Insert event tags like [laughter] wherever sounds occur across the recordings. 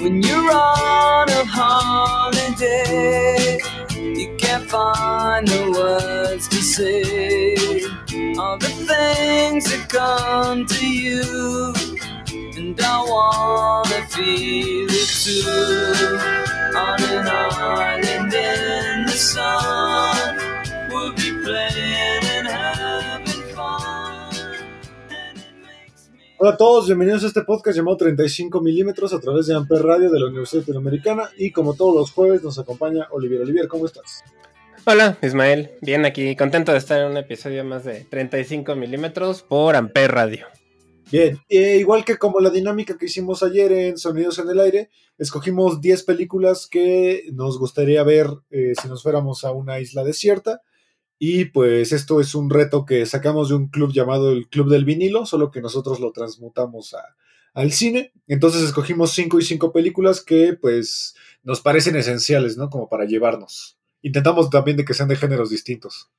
When you're on a holiday, you can't find the words to say. All the things that come to you, and I wanna feel it too. On an island in the sun, we'll be playing Hola a todos, bienvenidos a este podcast llamado 35 milímetros a través de Amper Radio de la Universidad Latinoamericana y como todos los jueves nos acompaña Olivier. Olivier, ¿cómo estás? Hola, Ismael. Bien aquí, contento de estar en un episodio más de 35 milímetros por Amper Radio. Bien, e igual que como la dinámica que hicimos ayer en Sonidos en el Aire, escogimos 10 películas que nos gustaría ver eh, si nos fuéramos a una isla desierta. Y pues esto es un reto que sacamos de un club llamado el Club del Vinilo, solo que nosotros lo transmutamos a- al cine. Entonces escogimos 5 y 5 películas que pues nos parecen esenciales, ¿no? Como para llevarnos. Intentamos también de que sean de géneros distintos.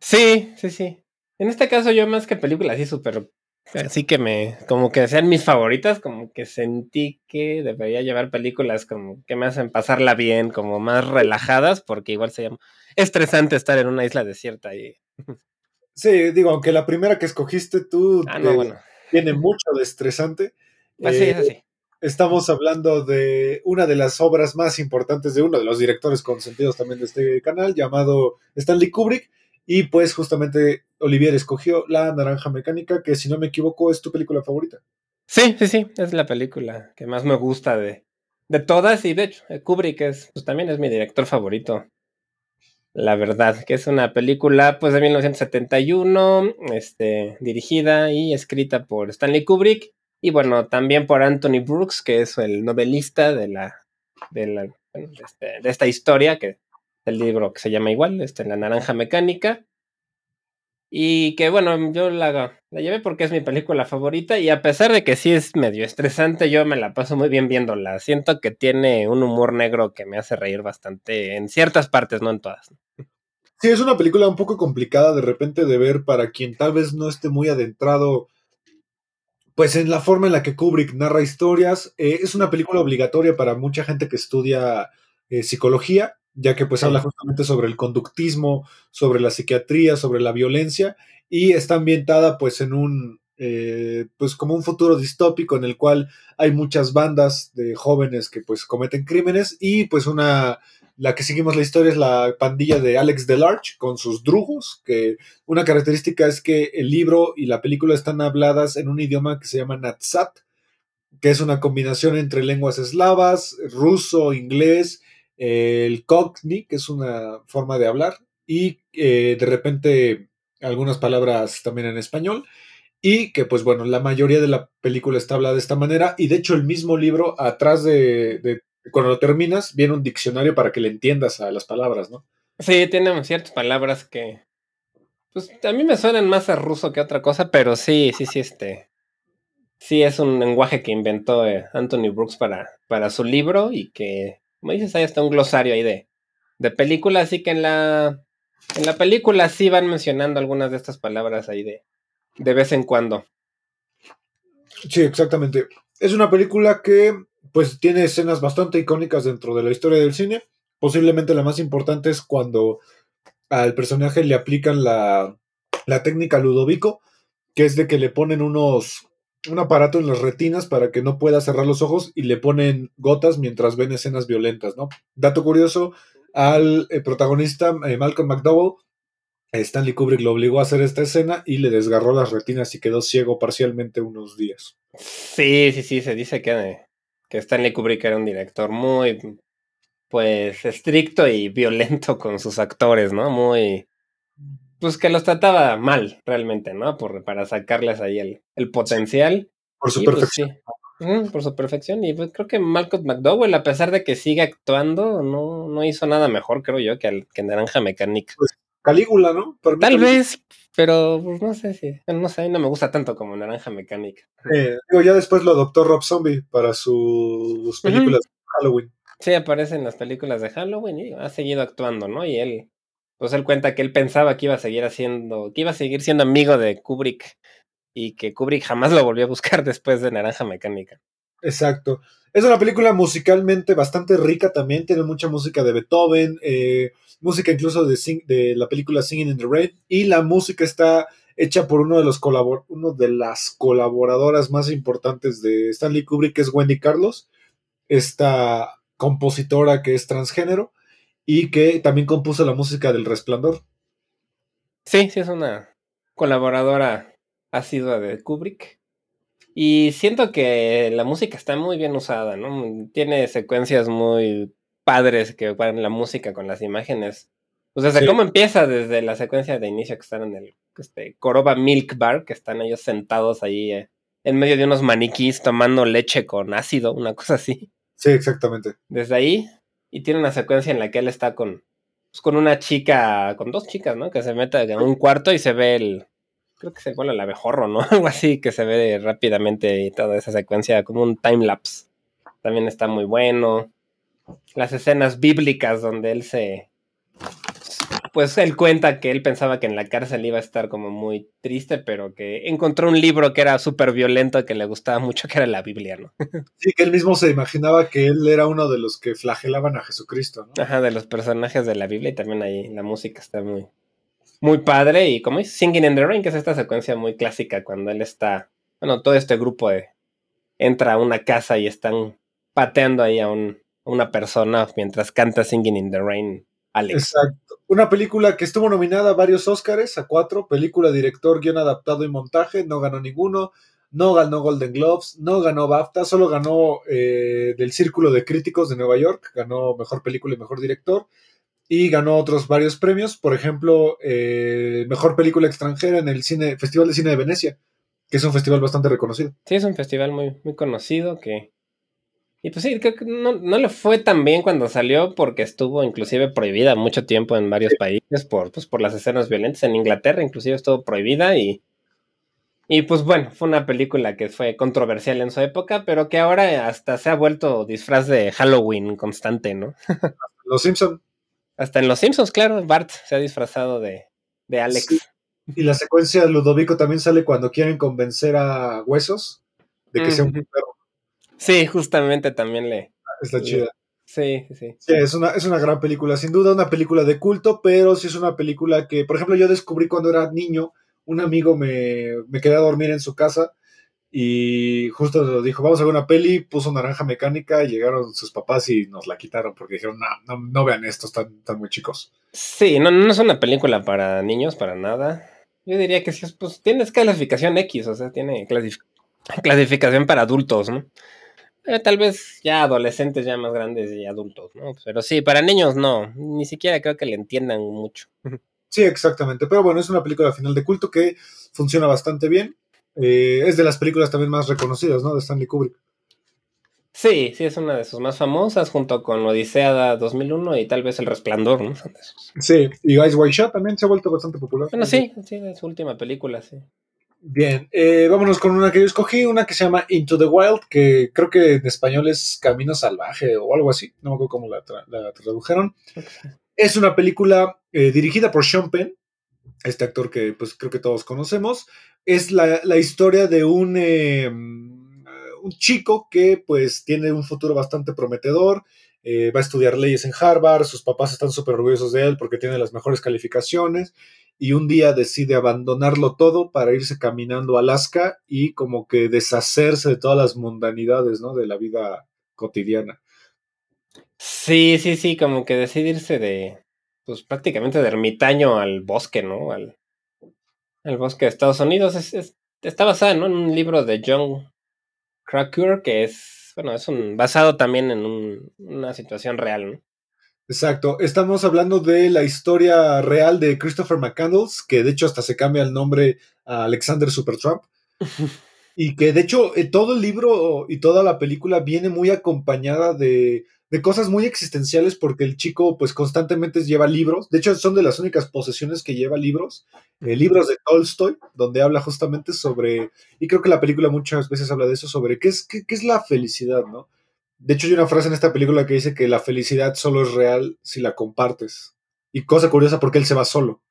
Sí, sí, sí. En este caso yo más que películas así súper... Así que me... Como que sean mis favoritas, como que sentí que debería llevar películas como que me hacen pasarla bien, como más relajadas, porque igual sería estresante estar en una isla desierta y... Sí, digo, aunque la primera que escogiste tú Ah, no, bueno. tiene mucho de estresante. Pues sí, eh, es así. Estamos hablando de una de las obras más importantes de uno de los directores consentidos también de este canal, llamado Stanley Kubrick. Y pues justamente Olivier escogió La Naranja Mecánica, que si no me equivoco es tu película favorita. Sí, sí, sí, es la película que más me gusta de, de todas y de hecho eh, Kubrick es, pues también es mi director favorito. La verdad, que es una película pues de 1971, este, dirigida y escrita por Stanley Kubrick y bueno, también por Anthony Brooks, que es el novelista de la de, la, de, este- de esta historia, que el libro que se llama igual, este, La Naranja Mecánica. Y que bueno, yo la, la llevé porque es mi película favorita y a pesar de que sí es medio estresante, yo me la paso muy bien viéndola. Siento que tiene un humor negro que me hace reír bastante en ciertas partes, no en todas. Sí, es una película un poco complicada de repente de ver para quien tal vez no esté muy adentrado, pues en la forma en la que Kubrick narra historias. Eh, es una película obligatoria para mucha gente que estudia eh, psicología, ya que pues Sí. habla justamente sobre el conductismo, sobre la psiquiatría, sobre la violencia, y está ambientada pues en un, eh, pues como un futuro distópico en el cual hay muchas bandas de jóvenes que pues cometen crímenes y pues una la que seguimos la historia es la pandilla de Alex Delarge con sus drugos, que una característica es que el libro y la película están habladas en un idioma que se llama Natsat, que es una combinación entre lenguas eslavas, ruso, inglés, el cockney, que es una forma de hablar, y eh, de repente algunas palabras también en español. Y que, pues bueno, la mayoría de la película está hablada de esta manera. Y de hecho, el mismo libro, atrás de, cuando lo terminas, viene un diccionario para que le entiendas a las palabras, ¿no? Sí, tiene ciertas palabras que, pues a mí me suenan más a ruso que otra cosa, pero sí, sí, sí, este, sí es un lenguaje que inventó eh, Anthony Brooks para, para su libro y que, como dices, hay hasta un glosario ahí de, de película, así que en la, en la película sí van mencionando algunas de estas palabras ahí de, de vez en cuando. Sí, exactamente. Es una película que, pues, tiene escenas bastante icónicas dentro de la historia del cine. Posiblemente la más importante es cuando al personaje le aplican la, la técnica Ludovico, que es de que le ponen unos un aparato en las retinas para que no pueda cerrar los ojos y le ponen gotas mientras ven escenas violentas, ¿no? Dato curioso, al eh, protagonista eh, Malcolm McDowell, Stanley Kubrick lo obligó a hacer esta escena y le desgarró las retinas y quedó ciego parcialmente unos días. Sí, sí, sí, se dice que, que Stanley Kubrick era un director muy, pues, estricto y violento con sus actores, ¿no? Muy, pues que los trataba mal, realmente, ¿no? Por, para sacarles ahí el, el potencial. Por su Y, pues, perfección. sí. Ujú, por su perfección. Y pues, creo que Malcolm McDowell, a pesar de que sigue actuando, no, no hizo nada mejor, creo yo, que, al- que Naranja Mecánica. Calígula, ¿no? Tal vez, pero pues, no sé si. No sé, no me gusta tanto como Naranja Mecánica. Eh, digo, ya después lo adoptó Rob Zombie para sus películas de Halloween. Sí, aparece en las películas de Halloween y ha seguido actuando, ¿no? Y él, pues él cuenta que él pensaba que iba a seguir haciendo, que iba a seguir siendo amigo de Kubrick y que Kubrick jamás lo volvió a buscar [laughs] después de Naranja Mecánica. Exacto. Es una película musicalmente bastante rica también, tiene mucha música de Beethoven, eh, música incluso de, la película Singing in the Rain, y la música está hecha por uno de los uno de las colaboradoras más importantes de Stanley Kubrick, que es Wendy Carlos, esta compositora que es transgénero y que también compuso la música del Resplandor. Sí, sí es una colaboradora asidua de Kubrick. Y siento que la música está muy bien usada, ¿no? Tiene secuencias muy padres que van la música con las imágenes. Desde Sí. cómo empieza, desde la secuencia de inicio que están en el este, Coroba Milk Bar, que están ellos sentados ahí eh, en medio de unos maniquís tomando leche con ácido, una cosa así. Sí, exactamente. Desde ahí, y tiene una secuencia en la que él está con, pues, con una chica, con dos chicas, ¿no? Que se mete en un cuarto y se ve el, creo que se vuela el abejorro, ¿no? [laughs] Algo así, que se ve rápidamente y toda esa secuencia como un time lapse. También está muy bueno. Las escenas bíblicas donde él se... Pues él cuenta que él pensaba que en la cárcel iba a estar como muy triste, pero que encontró un libro que era súper violento, que le gustaba mucho, que era la Biblia, ¿no? [laughs] Sí, que él mismo se imaginaba que él era uno de los que flagelaban a Jesucristo, ¿no? Ajá, de los personajes de la Biblia y también ahí la música está muy, muy padre. Y como es Singing in the Rain, que es esta secuencia muy clásica cuando él está, bueno, todo este grupo de, entra a una casa y están pateando ahí a, un, a una persona mientras canta Singing in the Rain, Alex. Exacto. Una película que estuvo nominada a varios Oscars, a cuatro, película, director, guion adaptado y montaje, no ganó ninguno, no ganó Golden Globes, no ganó BAFTA, solo ganó eh, del Círculo de Críticos de Nueva York, ganó Mejor Película y Mejor Director, y ganó otros varios premios, por ejemplo, eh, Mejor Película Extranjera en el cine, Festival de Cine de Venecia, que es un festival bastante reconocido. Sí, es un festival muy, muy conocido que... Y pues sí, creo que no, no le fue tan bien cuando salió porque estuvo inclusive prohibida mucho tiempo en varios países por, pues, por las escenas violentas. En Inglaterra inclusive estuvo prohibida y... Y pues bueno, fue una película que fue controversial en su época, pero que ahora hasta se ha vuelto disfraz de Halloween constante, ¿no? [laughs] Los Simpson Hasta en Los Simpsons, claro, Bart se ha disfrazado de, de Alex. Sí. y la secuencia de Ludovico también sale cuando quieren convencer a Huesos de que sea un perro. Sí, justamente también le... Está chida. Sí, sí, sí. Sí, es una, es una gran película, sin duda una película de culto, pero sí es una película que, por ejemplo, yo descubrí cuando era niño, un amigo me, me quedé a dormir en su casa y justo nos dijo, vamos a ver una peli, puso naranja mecánica, llegaron sus papás y nos la quitaron porque dijeron, no, no, no vean esto, están, están muy chicos. Sí, no, no es una película para niños, para nada. Yo diría que sí, es, pues tiene clasificación X, o sea, tiene clasif- clasificación para adultos, ¿no? Eh, tal vez ya adolescentes, ya más grandes y adultos, ¿no? Pero sí, para niños no, ni siquiera creo que le entiendan mucho. Sí, exactamente, pero bueno, es una película final de culto que funciona bastante bien. Eh, es de las películas también más reconocidas, ¿no? De Stanley Kubrick. Sí, sí, es una de sus más famosas, junto con Odisea 2001 y tal vez El Resplandor, ¿no? Sí, y Guys White Shot también se ha vuelto bastante popular. Bueno, sí, sí, es su última película, sí. Bien, eh, vámonos con una que yo escogí, una que se llama Into the Wild, que creo que en español es Camino Salvaje o algo así, no me acuerdo cómo la, tra- la tradujeron. Es una película eh, dirigida por Sean Penn, este actor que pues creo que todos conocemos. Es la, la historia de un, eh, un chico que pues tiene un futuro bastante prometedor, eh, va a estudiar leyes en Harvard, sus papás están súper orgullosos de él porque tiene las mejores calificaciones y un día decide abandonarlo todo para irse caminando a Alaska y como que deshacerse de todas las mundanidades, ¿no? De la vida cotidiana. Sí, sí, sí, como que decidirse de, pues prácticamente de ermitaño al bosque, ¿no? Al, al bosque de Estados Unidos. Es, es- está basada ¿no? en un libro de John Krakauer que es, bueno, es un, basado también en un- una situación real, ¿no? Exacto, estamos hablando de la historia real de Christopher McCandles, que de hecho hasta se cambia el nombre a Alexander Supertramp. [laughs] Y que de hecho eh, todo el libro y toda la película viene muy acompañada de, de cosas muy existenciales porque el chico pues constantemente lleva libros. De hecho son de las únicas posesiones que lleva libros. eh, libros de Tolstoy, donde habla justamente sobre, y creo que la película muchas veces habla de eso, sobre qué es, qué, qué es la felicidad, ¿no? De hecho hay una frase en esta película que dice que la felicidad solo es real si la compartes. Y cosa curiosa porque él se va solo.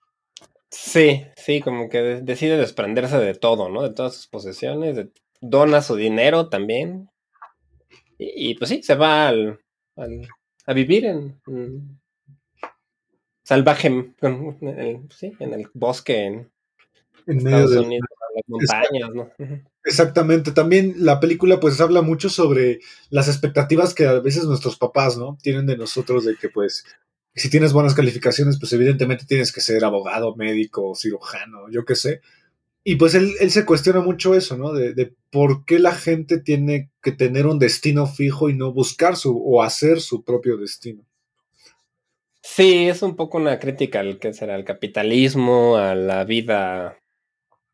Sí, sí, como que de- decide desprenderse de todo, ¿no? De todas sus posesiones, de- dona su dinero también. Y, y, pues sí, se va al, al- a vivir en, en salvaje, en el, sí, en el bosque, en Estados Unidos, las montañas, ¿no? Exactamente, también la película pues habla mucho sobre las expectativas que a veces nuestros papás, ¿no? Tienen de nosotros de que pues si tienes buenas calificaciones pues evidentemente tienes que ser abogado, médico, cirujano, yo qué sé. Y pues él, él se cuestiona mucho eso, ¿no? De, de por qué la gente tiene que tener un destino fijo y no buscar su o hacer su propio destino. Sí, es un poco una crítica al que será el capitalismo, a la vida,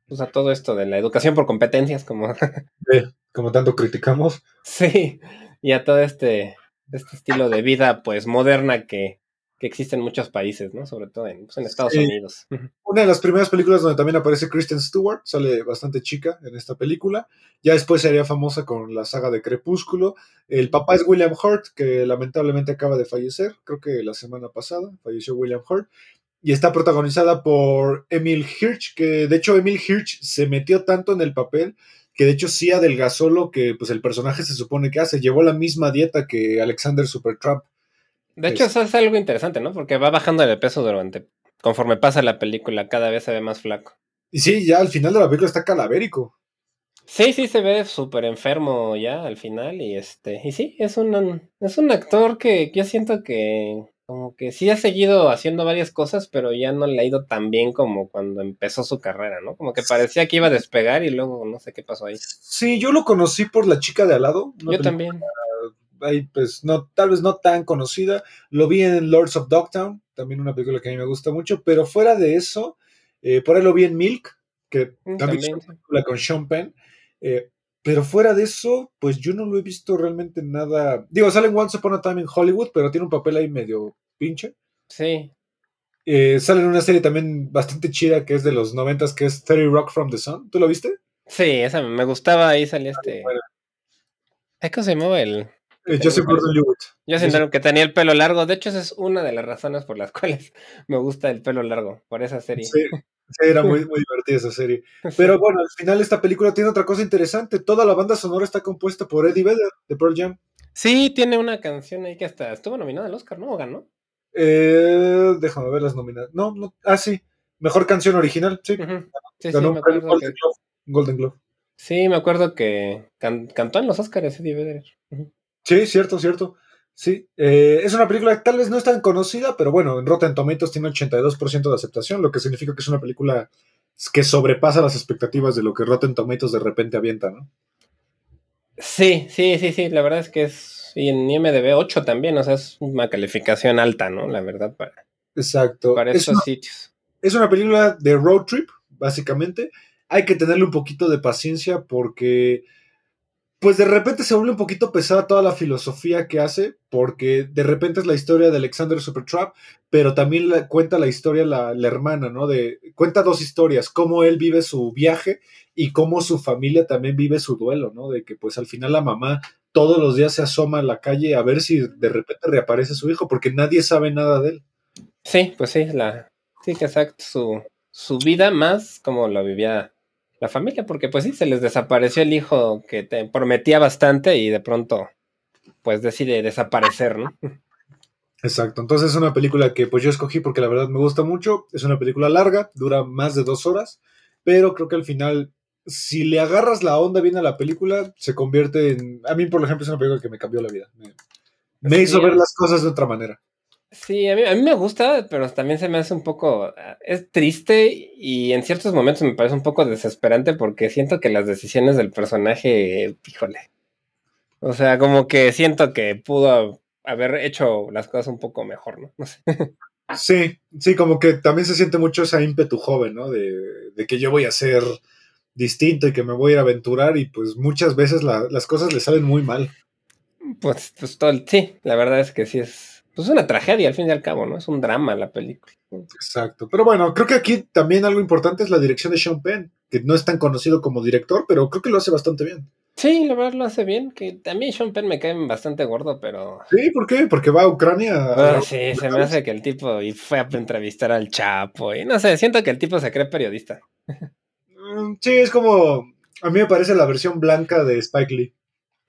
pues a todo esto de la educación por competencias, como [laughs] Eh, como tanto criticamos. sí, y a todo este, este estilo de vida, pues moderna que, que existe en muchos países, ¿no? Sobre todo en, pues, en Estados Sí. Unidos. Una de las primeras películas donde también aparece Kristen Stewart, sale bastante chica en esta película. Ya después se haría famosa con la saga de Crepúsculo. El papá es William Hurt, que lamentablemente acaba de fallecer, creo que la semana pasada falleció William Hurt. Y está protagonizada por Emil Hirsch, que de hecho Emil Hirsch se metió tanto en el papel que de hecho sí adelgazó lo que pues, el personaje se supone que hace. Llevó la misma dieta que Alexander Supertramp. De hecho, Es- eso es algo interesante, ¿no? Porque va bajando de peso durante, conforme pasa la película, cada vez se ve más flaco. Y sí, ya al final de la película está calavérico. Sí, sí, se ve súper enfermo ya al final y este, y sí, es un, es un actor que yo siento que como que sí ha seguido haciendo varias cosas, pero ya no le ha ido tan bien como cuando empezó su carrera, ¿no? Como que parecía que iba a despegar y luego no sé qué pasó ahí. Sí, yo lo conocí por La chica de al lado. Yo también. ahí, pues, no, tal vez no tan conocida. Lo vi en Lords of Dogtown, también una película que a mí me gusta mucho, pero fuera de eso, eh, por ahí lo vi en Milk, que Mm, también, es también, una película con Sean Penn. eh, pero fuera de eso, pues yo no lo he visto realmente nada. Digo, sale en Once Upon a Time en Hollywood, pero tiene un papel ahí medio pinche. Sí, Eh, sale en una serie también bastante chida que es de los noventas, que es 30 Rock from the Sun. ¿Tú lo viste? sí, esa me gustaba, ahí salía este... bueno. Ay, ¿Cómo se llamaba el...? Eh, Joseph Gordon-Levitt. Yo siento que tenía el pelo largo, de hecho esa es una de las razones por las [laughs] cuales me gusta el pelo largo, por esa serie. Sí, sí, era muy, [laughs] muy divertida esa serie. Pero bueno, al final esta película tiene otra cosa interesante. Toda la banda sonora está compuesta por Eddie Vedder de Pearl Jam. Sí, tiene una canción ahí que hasta estuvo nominada al Oscar, ¿no? ¿O ganó? Eh, déjame ver las nominadas. No, no, ah, sí. Mejor canción original, sí. Ujú. Sí, sí, Ganó un acuerdo Golden que, Globe. Golden Globe. sí, me acuerdo que can- cantó en los Oscars Eddie Vedder. Ujú. Sí, cierto, cierto. Sí, eh, es una película que tal vez no es tan conocida, pero bueno, en Rotten Tomatoes tiene 82% de aceptación, lo que significa que es una película que sobrepasa las expectativas de lo que Rotten Tomatoes de repente avienta, ¿no? Sí, sí, sí, sí, la verdad es que es, y en IMDB 8 también, o sea, es una calificación alta, ¿no? La verdad, para, Exacto. para Es estos una, sitios. es una película de road trip, básicamente. Hay que tenerle un poquito de paciencia porque, pues de repente se vuelve un poquito pesada toda la filosofía que hace, porque de repente es la historia de Alexander Supertramp, pero también la- cuenta la historia la, la hermana, ¿no? De, cuenta dos historias, cómo él vive su viaje y cómo su familia también vive su duelo, ¿no? De que pues al final la mamá todos los días se asoma a la calle a ver si de repente reaparece su hijo, porque nadie sabe nada de él. Sí, pues sí, la, sí, exacto, su, su vida más como lo vivía la familia, porque pues sí, se les desapareció el hijo que te prometía bastante y de pronto pues decide desaparecer, ¿no? Exacto, entonces es una película que pues yo escogí porque la verdad me gusta mucho, es una película larga, dura más de dos horas, pero creo que al final, si le agarras la onda bien a la película, se convierte en, a mí por ejemplo es una película que me cambió la vida, me, me hizo ver las cosas de otra manera. Sí, a mí, a mí me gusta, pero también se me hace un poco, ah, es triste y en ciertos momentos me parece un poco desesperante porque siento que las decisiones del personaje, híjole, o sea, como que siento que pudo haber hecho las cosas un poco mejor, ¿no? [laughs] No sé. Sí, sí, como que también se siente mucho ese ímpetu joven, ¿no? De, de que yo voy a ser distinto y que me voy a aventurar y pues muchas veces la- las cosas le salen muy mal. Pues, pues todo el- sí, la verdad es que sí es. Pues una tragedia al fin y al cabo, ¿no? Es un drama la película. Exacto. Pero bueno, creo que aquí también algo importante es la dirección de Sean Penn, que no es tan conocido como director, pero creo que lo hace bastante bien. Sí, la verdad lo hace bien. Que también Sean Penn me cae bastante gordo, pero. Sí, ¿por qué? Porque va a Ucrania. Ah, sí, se me hace que el tipo y fue a entrevistar al Chapo y no sé, siento que el tipo se cree periodista. Mm, Sí, es como. A mí me parece la versión blanca de Spike Lee.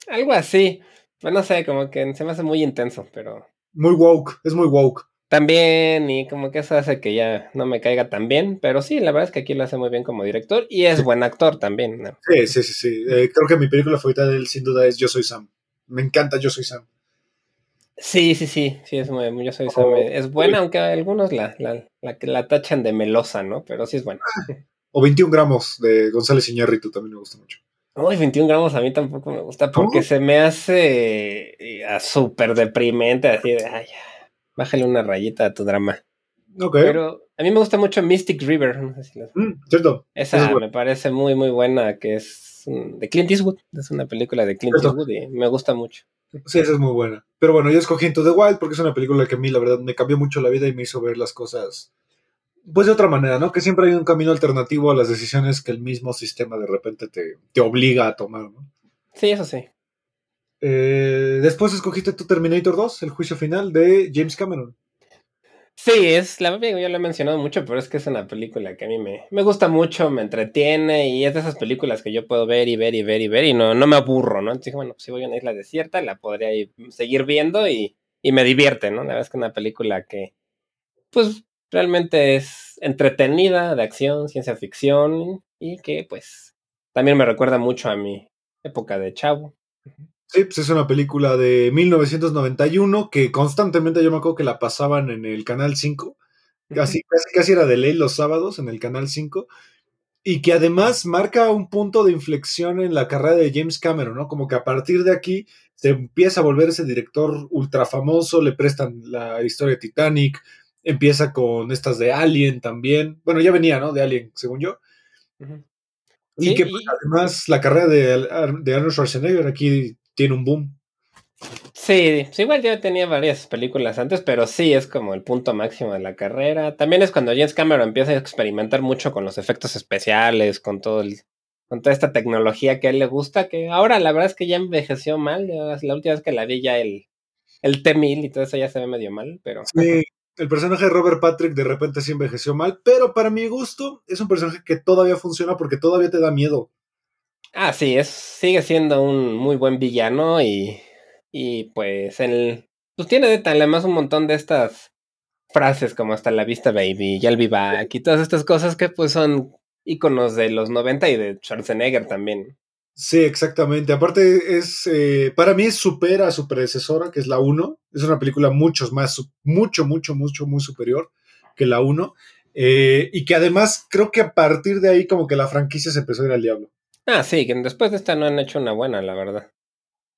Algo así. Pues no sé, como que se me hace muy intenso, pero Muy woke, es muy woke. también y como que eso hace que ya no me caiga tan bien, pero sí, la verdad es que aquí lo hace muy bien como director y es buen actor también. ¿no? Sí, sí, sí. sí. Eh, creo que mi película favorita de él, sin duda, es Yo Soy Sam. Me encanta Yo Soy Sam. Sí, sí, sí, sí, es muy, yo soy Sam, eh, es buena, aunque algunos la, la, la, la tachan de melosa, ¿no? Pero sí es buena. O 21 gramos de González Iñárritu también me gusta mucho. Uy, 21 gramos a mí tampoco me gusta porque ¿Cómo? se me hace eh, a súper deprimente, así de, ay, bájale una rayita a tu drama. Ok. Pero a mí me gusta mucho Mystic River, no sé si la- Mm, cierto. Esa es me parece muy, muy buena, que es mm, de Clint Eastwood, es una película de Clint Cierto. Eastwood y me gusta mucho. Sí, esa es muy buena. Pero bueno, yo escogí Into the Wild porque es una película que a mí, la verdad, me cambió mucho la vida y me hizo ver las cosas, pues de otra manera, ¿no? Que siempre hay un camino alternativo a las decisiones que el mismo sistema de repente te, te obliga a tomar, ¿no? Sí, eso sí. Eh, después escogiste tu Terminator 2, el juicio final de James Cameron. Sí, es la digo, yo lo he mencionado mucho, pero es que es una película que a mí me, me gusta mucho, me entretiene y es de esas películas que yo puedo ver y ver y ver y ver y no, no me aburro, ¿no? Entonces, bueno, pues si voy a una isla desierta, la podría ir- seguir viendo y, y me divierte, ¿no? La verdad es que es una película que, pues, realmente es entretenida, de acción, ciencia ficción y que, pues, también me recuerda mucho a mi época de chavo. Sí, pues es una película de 1991 que constantemente yo me acuerdo que la pasaban en el Canal 5. Casi, casi, casi era de ley los sábados en el Canal 5. Y que además marca un punto de inflexión en la carrera de James Cameron, ¿no? Como que a partir de aquí se empieza a volver ese director ultra famoso, le prestan la historia de Titanic, empieza con estas de Alien también. Bueno, ya venía, ¿no? De Alien, según yo. Y Sí, que pues, y- además la carrera de, de Arnold Schwarzenegger aquí tiene un boom. Sí, sí, igual yo tenía varias películas antes, pero sí es como el punto máximo de la carrera. También es cuando James Cameron empieza a experimentar mucho con los efectos especiales, con todo el, con toda esta tecnología que a él le gusta, que ahora la verdad es que ya envejeció mal. la última vez que la vi ya el, el T-1000 y todo eso ya se ve medio mal, pero Sí, el personaje de Robert Patrick de repente sí envejeció mal, pero para mi gusto es un personaje que todavía funciona porque todavía te da miedo. Ah, sí, es, sigue siendo un muy buen villano y, y pues el, pues tiene de- además un montón de estas frases como hasta la vista baby, ya el back y todas estas cosas que pues son íconos de los 90 y de Schwarzenegger también. Sí, exactamente. Aparte, es eh, para mí supera a su predecesora, que es la 1. Es una película mucho más, mucho, mucho, mucho, muy superior que la 1. Eh, y que además creo que a partir de ahí como que la franquicia se empezó a ir al diablo. Ah, sí, que después de esta no han hecho una buena, la verdad.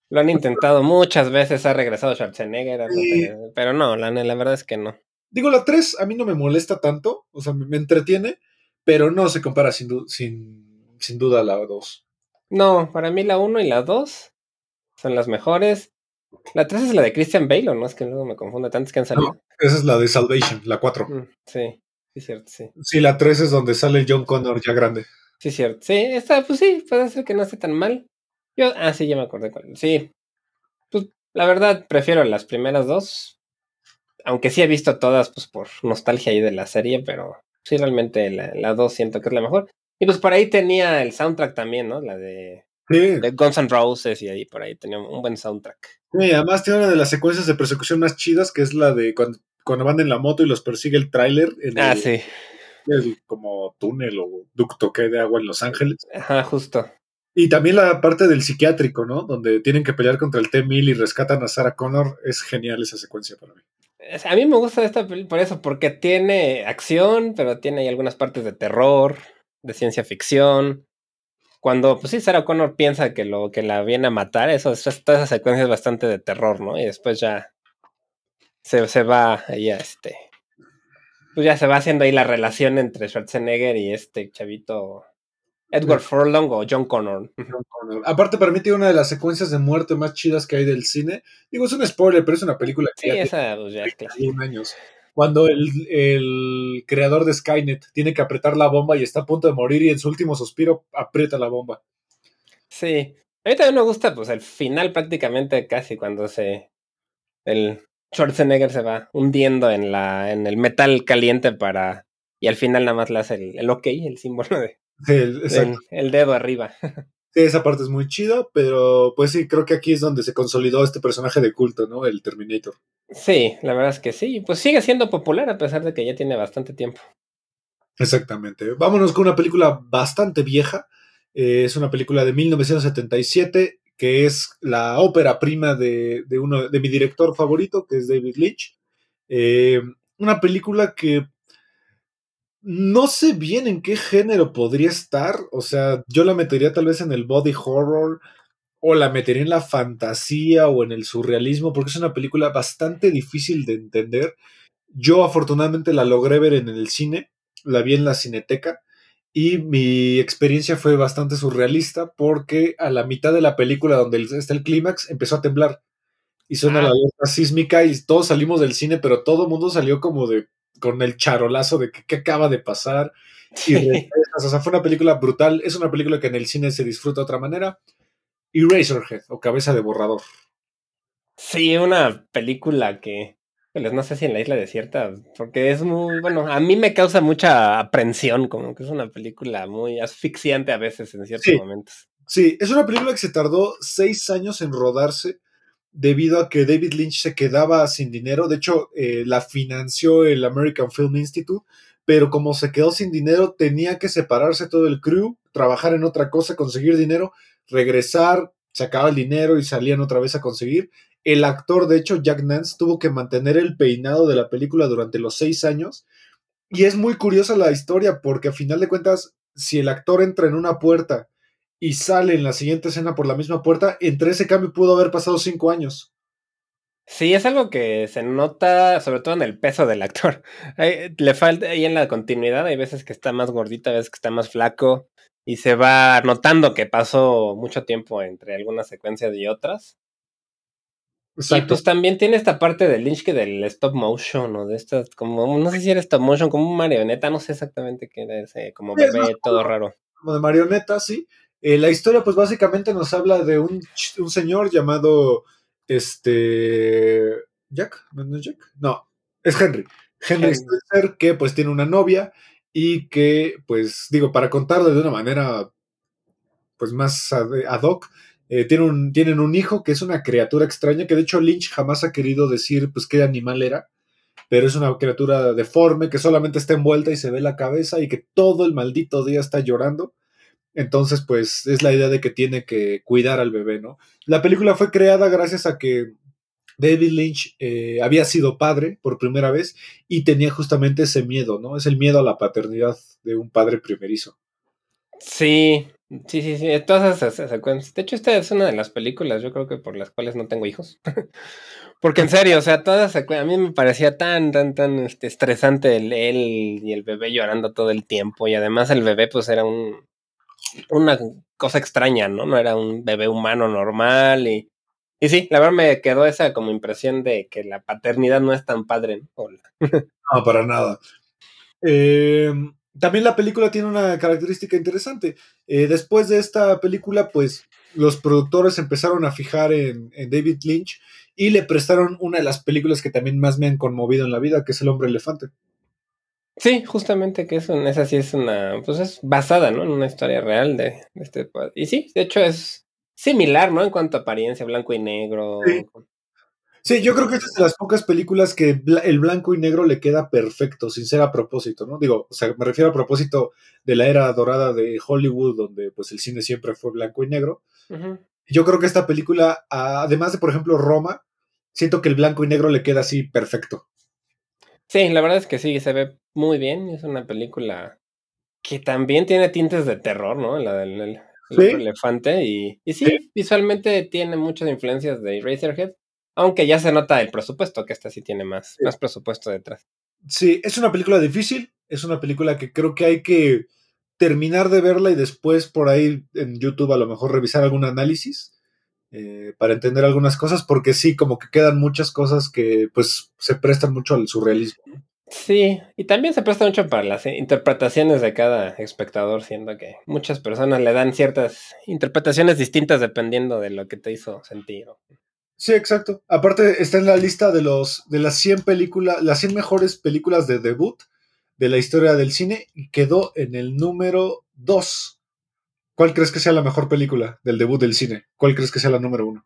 Lo han intentado muchas veces, ha regresado Schwarzenegger, Sí. pero no, la, la verdad es que no. Digo, la 3 a mí no me molesta tanto, o sea, me, entretiene, pero no se compara sin, sin duda a la 2. No, para mí la 1 y la 2 son las mejores. La 3 es la de Christian Bale, ¿o no? Es que luego me confunde tantas que han salido. Esa es la de Salvation, la 4. Mm, sí, sí, cierto, sí. Sí, la 3 es donde sale John Connor ya grande. Sí, cierto. Sí, esta, pues sí, puede ser que no esté tan mal. Yo, ah, sí, ya me acordé cuál. Sí. Pues la verdad, prefiero las primeras dos. Aunque sí he visto todas, pues por nostalgia ahí de la serie, pero sí, realmente la, la dos siento que es la mejor. Y pues por ahí tenía el soundtrack también, ¿no? La de, Sí, de Guns N' Roses y ahí por ahí tenía un buen soundtrack. Sí, además tiene una de las secuencias de persecución más chidas, que es la de cuando, cuando van en la moto y los persigue el tráiler en Ah, el, sí. el como túnel o ducto que hay de agua en Los Ángeles. Ajá, justo. Y también la parte del psiquiátrico, ¿no? Donde tienen que pelear contra el T-1000 y rescatan a Sarah Connor. Es genial esa secuencia para mí. A mí me gusta esta peli por eso, porque tiene acción, pero tiene ahí algunas partes de terror, de ciencia ficción. Cuando, pues sí, Sarah Connor piensa que lo que la viene a matar, eso, eso- toda esa secuencia es bastante de terror, ¿no? Y después ya se, se va ahí a este. Pues ya se va haciendo ahí la relación entre Schwarzenegger y este chavito Edward Furlong o John Connor. John Connor. Aparte, para mí tiene una de las secuencias de muerte más chidas que hay del cine. Digo, es un spoiler, pero es una película que Sí, ya esa pues, ya es clásica. tiene 31 años. Cuando el, el creador de Skynet tiene que apretar la bomba y está a punto de morir y en su último suspiro aprieta la bomba. Sí. A mí también me gusta, pues, el final prácticamente casi cuando se. El Schwarzenegger se va hundiendo en la. en el metal caliente para. Y al final nada más le hace el, el ok, el símbolo de, Sí, el- del- el dedo arriba. [laughs] Esa parte es muy chida, pero pues sí, creo que aquí es donde se consolidó este personaje de culto, ¿no? El Terminator. Sí, la verdad es que sí. Pues sigue siendo popular a pesar de que ya tiene bastante tiempo. Exactamente. Vámonos con una película bastante vieja. Eh, es una película de 1977 que es la ópera prima de, de uno de mi director favorito, que es David Lynch. Eh, una película que no sé bien en qué género podría estar. O sea, yo la metería tal vez en el body horror o la metería en la fantasía o en el surrealismo, porque es una película bastante difícil de entender. Yo afortunadamente la logré ver en el cine, la vi en la cineteca y mi experiencia fue bastante surrealista porque a la mitad de la película donde está el clímax empezó a temblar y suena Ah. la alerta sísmica y todos salimos del cine, pero todo el mundo salió como de con el charolazo de que qué acaba de pasar y regresas. O sea, fue una película brutal. Es una película que en el cine se disfruta de otra manera. Y Razorhead, o Cabeza de Borrador. Sí, una película que, híjoles, no sé si en la isla desierta, porque es muy, bueno, a mí me causa mucha aprensión, como que es una película muy asfixiante a veces en ciertos Sí. momentos. Sí, es una película que se tardó seis años en rodarse debido a que David Lynch se quedaba sin dinero. De hecho, eh, la financió el American Film Institute, pero como se quedó sin dinero, tenía que separarse todo el crew, trabajar en otra cosa, conseguir dinero, regresar, sacaba el dinero y salían otra vez a conseguir. El actor, de hecho, Jack Nance, tuvo que mantener el peinado de la película durante los seis años. Y es muy curiosa la historia porque a final de cuentas, si el actor entra en una puerta y sale en la siguiente escena por la misma puerta, entre ese cambio pudo haber pasado cinco años. Sí, es algo que se nota, sobre todo en el peso del actor. [laughs] Ahí, le falta ahí en la continuidad, hay veces que está más gordita, hay veces que está más flaco, y se va notando que pasó mucho tiempo entre algunas secuencias y otras. Y Exacto. pues también tiene esta parte del Lynch que del stop motion o de estas, como, no sé si era stop motion, como un marioneta, no sé exactamente qué era ese, como bebé todo raro. como de marioneta, sí. Eh, la historia, pues básicamente nos habla de un, un señor llamado este Jack, ¿no es Jack? No, es Henry. Henry Henry. Spencer, que pues tiene una novia y que, pues, digo, para contarlo de una manera pues más ad, hoc, eh, tiene un, tienen un hijo que es una criatura extraña, que de hecho Lynch jamás ha querido decir pues qué animal era, pero es una criatura deforme que solamente está envuelta y se ve la cabeza y que todo el maldito día está llorando. Entonces, pues es la idea de que tiene que cuidar al bebé, ¿no? La película fue creada gracias a que David Lynch eh, había sido padre por primera vez y tenía justamente ese miedo, ¿no? Es el miedo a la paternidad de un padre primerizo. Sí, sí, sí, sí, todas esas, secuencias. De hecho, esta es una de las películas, yo creo que por las cuales no tengo hijos. [laughs] Porque en serio, o sea, todas a mí me parecía tan, tan, tan este, estresante el él y el bebé llorando todo el tiempo. Y además el bebé, pues era un una cosa extraña, ¿no? No era un bebé humano normal. Y, y sí, la verdad me quedó esa como impresión de que la paternidad no es tan padre, ¿no? O la- No, para nada. Eh, también la película tiene una característica interesante. Eh, después de esta película, pues los productores empezaron a fijar en David Lynch y le prestaron una de las películas que también más me han conmovido en la vida, que es El hombre elefante. Sí, justamente que es un- esa sí es una, pues es basada, ¿no? En una historia real de, de este Y sí, de hecho es similar, ¿no? En cuanto a apariencia, blanco y negro. Sí. Sí, yo creo que esta es de las pocas películas que bla- el blanco y negro le queda perfecto, sin ser a propósito, ¿no? Digo, o sea, me refiero a propósito de la era dorada de Hollywood, donde pues el cine siempre fue blanco y negro. Yo creo que esta película, además de, por ejemplo, Roma, siento que el blanco y negro le queda así perfecto. Sí, la verdad es que sí, se ve muy bien. Es una película que también tiene tintes de terror, ¿no? La del el- el Sí. otro elefante. Y, y sí, Sí. visualmente tiene muchas influencias de Eraserhead. Aunque ya se nota el presupuesto, que esta sí tiene más, Sí. más presupuesto detrás. Sí, es una película difícil, es una película que creo que hay que terminar de verla y después por ahí en YouTube a lo mejor revisar algún análisis eh, para entender algunas cosas, porque sí, como que quedan muchas cosas que pues se prestan mucho al surrealismo. Sí, y también se presta mucho para las interpretaciones de cada espectador, siendo que muchas personas le dan ciertas interpretaciones distintas dependiendo de lo que te hizo sentir. Sí, exacto. Aparte está en la lista de los de las 100 películas, las 100 mejores películas de debut de la historia del cine y quedó en el número 2. ¿Cuál crees que sea la mejor película del debut del cine? ¿Cuál crees que sea la número uno?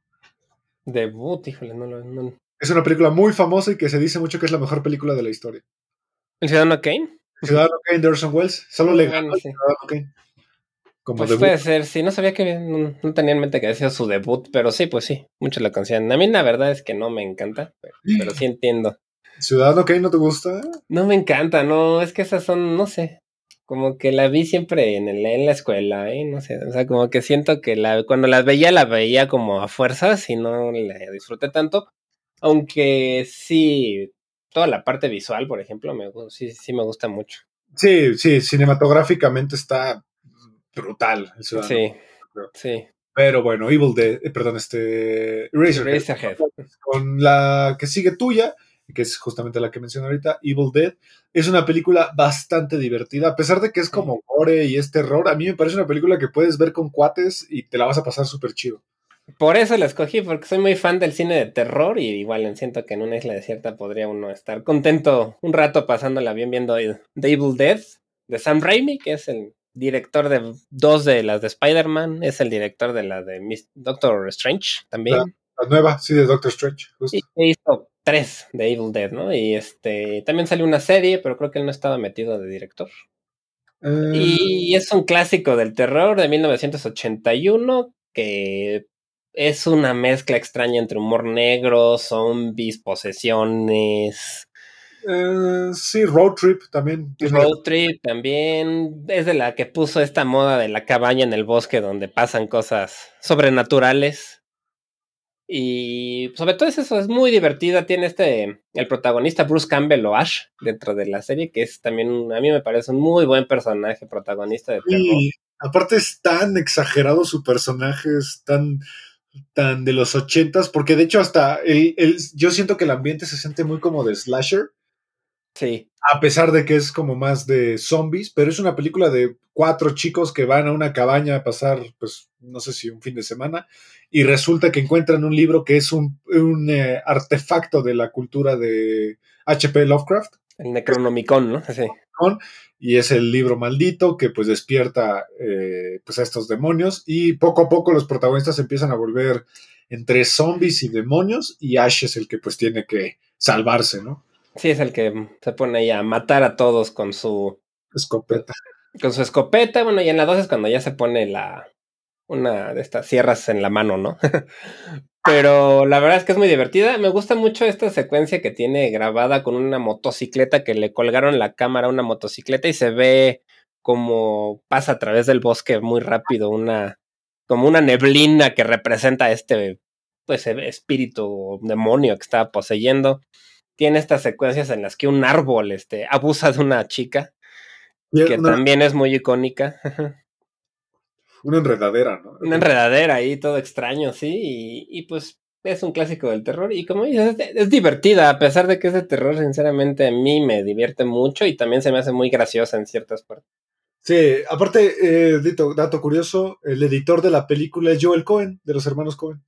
Debut, híjole, no lo. No. Es una película muy famosa y que se dice mucho que es la mejor película de la historia. ¿El Ciudadano Kane? Ciudadano Kane de Orson Welles. Solo le ganó Bueno, sí. Ciudadano Kane. Como Pues debut. puede ser, sí, no sabía que no, no tenía en mente que sido su debut, pero sí, pues sí, muchos lo consideran. A mí la verdad es que no me encanta, pero, pero sí entiendo. Ciudadano Kane no te gusta. No me encanta, no, es que esas son, no sé, como que la vi siempre en, el- en la escuela, ¿eh? no sé, o sea, como que siento que la, cuando las veía, la veía como a fuerzas y no la disfruté tanto, aunque sí, toda la parte visual, por ejemplo, me, sí, sí me gusta mucho. Sí, sí, cinematográficamente está brutal el Ciudadano. Sí, creo. sí. Pero bueno, Evil Dead, eh, perdón, este Eraserhead, Eraserhead. con la que sigue tuya, que es justamente la que mencioné ahorita, Evil Dead, es una película bastante divertida, a pesar de que es como gore y es terror, a mí me parece una película que puedes ver con cuates y te la vas a pasar súper chido. Por eso la escogí, porque soy muy fan del cine de terror y igual siento que en una isla desierta podría uno estar contento un rato pasándola bien viendo The Evil Dead de Sam Raimi, que es el director de dos de las de Spider-Man, es el director de la de Doctor Strange también. La nueva, sí, de Doctor Strange, justo. Y e hizo tres de Evil Dead, ¿no? Y este también salió una serie, pero creo que él no estaba metido de director. Y es un clásico del terror de 1981 que es una mezcla extraña entre humor negro, zombies, posesiones, eh, sí, Road Trip también. road trip también. Es de la que puso esta moda de la cabaña en el bosque donde pasan cosas sobrenaturales. Y sobre todo es eso, es muy divertida. Tiene este, el protagonista Bruce Campbell o Ash dentro de la serie, que es también, a mí me parece un muy buen personaje protagonista de terror. Y aparte es tan exagerado su personaje, es tan, tan de los ochentas, porque de hecho hasta el, el- yo siento que el ambiente se siente muy como de slasher, Sí. A pesar de que es como más de zombies, pero es una película de cuatro chicos que van a una cabaña a pasar, pues, no sé si un fin de semana, y resulta que encuentran un libro que es un, un, eh, artefacto de la cultura de H.P. Lovecraft. El Necronomicon, ¿no? Sí. y es el libro maldito que pues despierta eh, pues a estos demonios y poco a poco los protagonistas empiezan a volver entre zombies y demonios y Ash es el que pues tiene que salvarse, ¿no? Sí, es el que se pone ahí a matar a todos con su, Escopeta. con su escopeta. Bueno, y en la 2 es cuando ya se pone la una de estas sierras en la mano, ¿no? [laughs] Pero la verdad es que es muy divertida. Me gusta mucho esta secuencia que tiene grabada con una motocicleta que le colgaron la cámara a una motocicleta y se ve como pasa a través del bosque muy rápido una como una neblina que representa a este pues espíritu o demonio que estaba poseyendo. Tiene estas secuencias en las que un árbol este abusa de una chica que una, también es muy icónica. [laughs] una enredadera, ¿no? Una enredadera ahí, todo extraño, sí, y, y pues es un clásico del terror. Y como dices, es, es, divertida, a pesar de que es de terror, sinceramente a mí me divierte mucho y también se me hace muy graciosa en ciertas partes. Sí, aparte, eh, dito, dato curioso, el editor de la película es Joel Cohen, de los hermanos Cohen.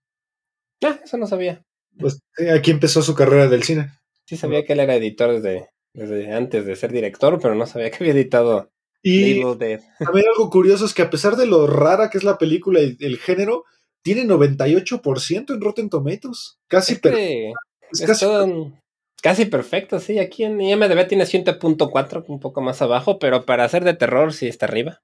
Ah, eso no sabía. Pues eh, aquí empezó su carrera del cine. Sí sabía que él era editor desde, desde antes de ser director, pero no sabía que había editado Y Dead. también algo curioso es que a pesar de lo rara que es la película y el género, tiene 98% en Rotten Tomatoes. Casi, Es per- que es es casi todo un- casi perfecto, sí. Aquí en IMDB tiene 100.4, un poco más abajo, pero para hacer de terror sí está arriba.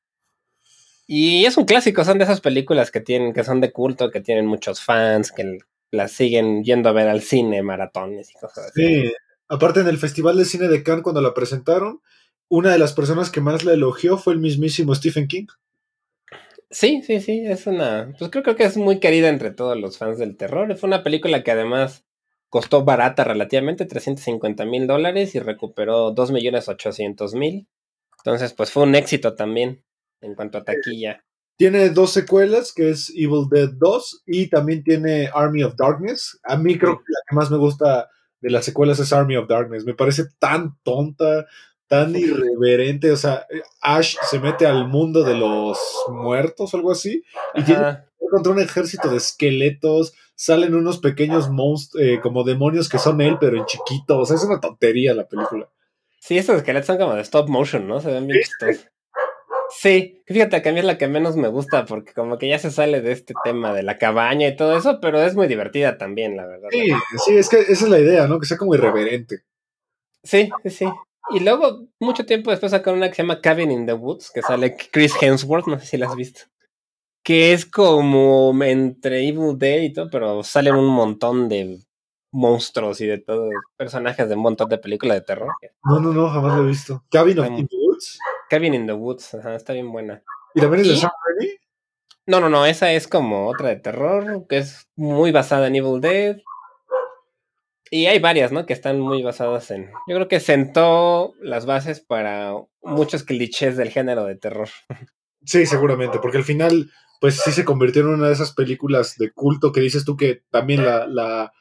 Y es un clásico, son de esas películas que tienen, que son de culto, que tienen muchos fans, que las siguen yendo a ver al cine, maratones y cosas así. Sí, aparte en el Festival de Cine de Cannes cuando la presentaron, una de las personas que más la elogió fue el mismísimo Stephen King. Sí, sí, sí, es una, pues creo, creo que es muy querida entre todos los fans del terror. Fue una película que además costó barata relativamente, 350 mil dólares y recuperó 2 millones 800 mil. Entonces, pues fue un éxito también. en cuanto a taquilla. Tiene dos secuelas, que es Evil Dead 2 y también tiene Army of Darkness. A mí creo que la que más me gusta de las secuelas es Army of Darkness. Me parece tan tonta, tan irreverente. O sea, Ash se mete al mundo de los muertos algo así y tiene contra un ejército de esqueletos. Salen unos pequeños monstruos, eh, como demonios que son él, pero en chiquito. O sea, es una tontería la película. Sí, esos esqueletos son como de stop motion, ¿no? Se ven bien chistosos. Sí, fíjate que a mí es la que menos me gusta porque como que ya se sale de este tema de la cabaña y todo eso, pero es muy divertida también, la verdad. Sí, sí, es que esa es la idea, ¿no? Que sea como irreverente. Sí, sí, sí. Y luego, mucho tiempo después sacaron una que se llama Cabin in the Woods, que sale Chris Hemsworth, no sé si la has visto. Que es como entre Evil Dead y todo, pero salen un montón de monstruos y de todo, personajes de un montón de películas de terror. No, no, no, jamás lo he visto. Cabin in the Woods. Cabin in the Woods, ajá, está bien buena. ¿Y también es de Sam Raimi? No, no, no, esa es como otra de terror, que es muy basada en Evil Dead. Y hay varias, ¿no? Que están muy basadas en. Yo creo que sentó las bases para muchos clichés del género de terror. Sí, seguramente, porque al final, pues sí se convirtió en una de esas películas de culto que dices tú que también la, la,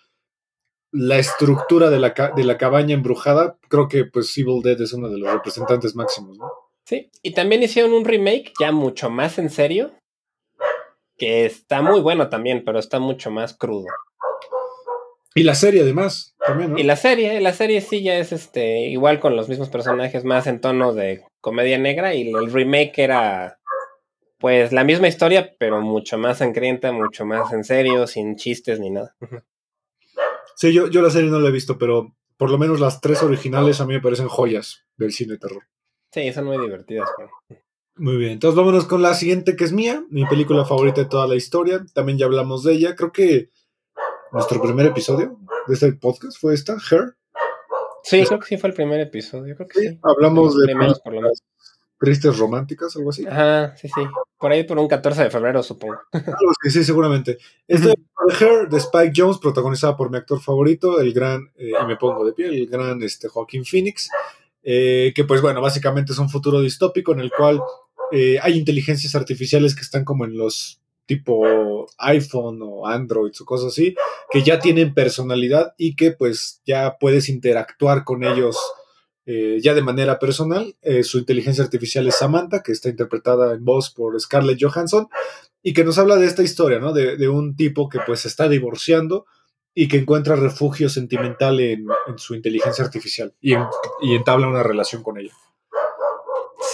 la estructura de la, de la cabaña embrujada, creo que pues Evil Dead es uno de los representantes máximos, ¿no? Sí, y también hicieron un remake ya mucho más en serio, que está muy bueno también, pero está mucho más crudo. Y la serie además, también, ¿no? Y la serie, la serie sí ya es este igual con los mismos personajes, más en tono de comedia negra, y el remake era pues la misma historia, pero mucho más sangrienta, mucho más en serio, sin chistes ni nada. Sí, yo, yo la serie no la he visto, pero por lo menos las tres originales a mí me parecen joyas del cine de terror. Sí, son muy divertidas. Muy bien, entonces vámonos con la siguiente que es mía, mi película favorita de toda la historia. También ya hablamos de ella. Creo que nuestro primer episodio de este podcast fue esta, Her. Sí, creo que sí fue el primer episodio. Creo que sí. Hablamos de tristes románticas, algo así. Ajá, sí, sí. Por ahí por un 14 de febrero, supongo. sí, sí, seguramente. Este Her de Spike Jones, protagonizada por mi actor favorito, el gran, eh, y me pongo de pie, el gran este, Joaquín Phoenix. Eh, que pues bueno, básicamente es un futuro distópico en el cual eh, hay inteligencias artificiales que están como en los tipo iPhone o Android o cosas así, que ya tienen personalidad y que pues ya puedes interactuar con ellos eh, ya de manera personal. su inteligencia artificial es Samantha, que está interpretada en voz por Scarlett Johansson, y que nos habla de esta historia, ¿no? De, de un tipo que pues está divorciando y que encuentra refugio sentimental en, su inteligencia artificial y, entabla una relación con ella.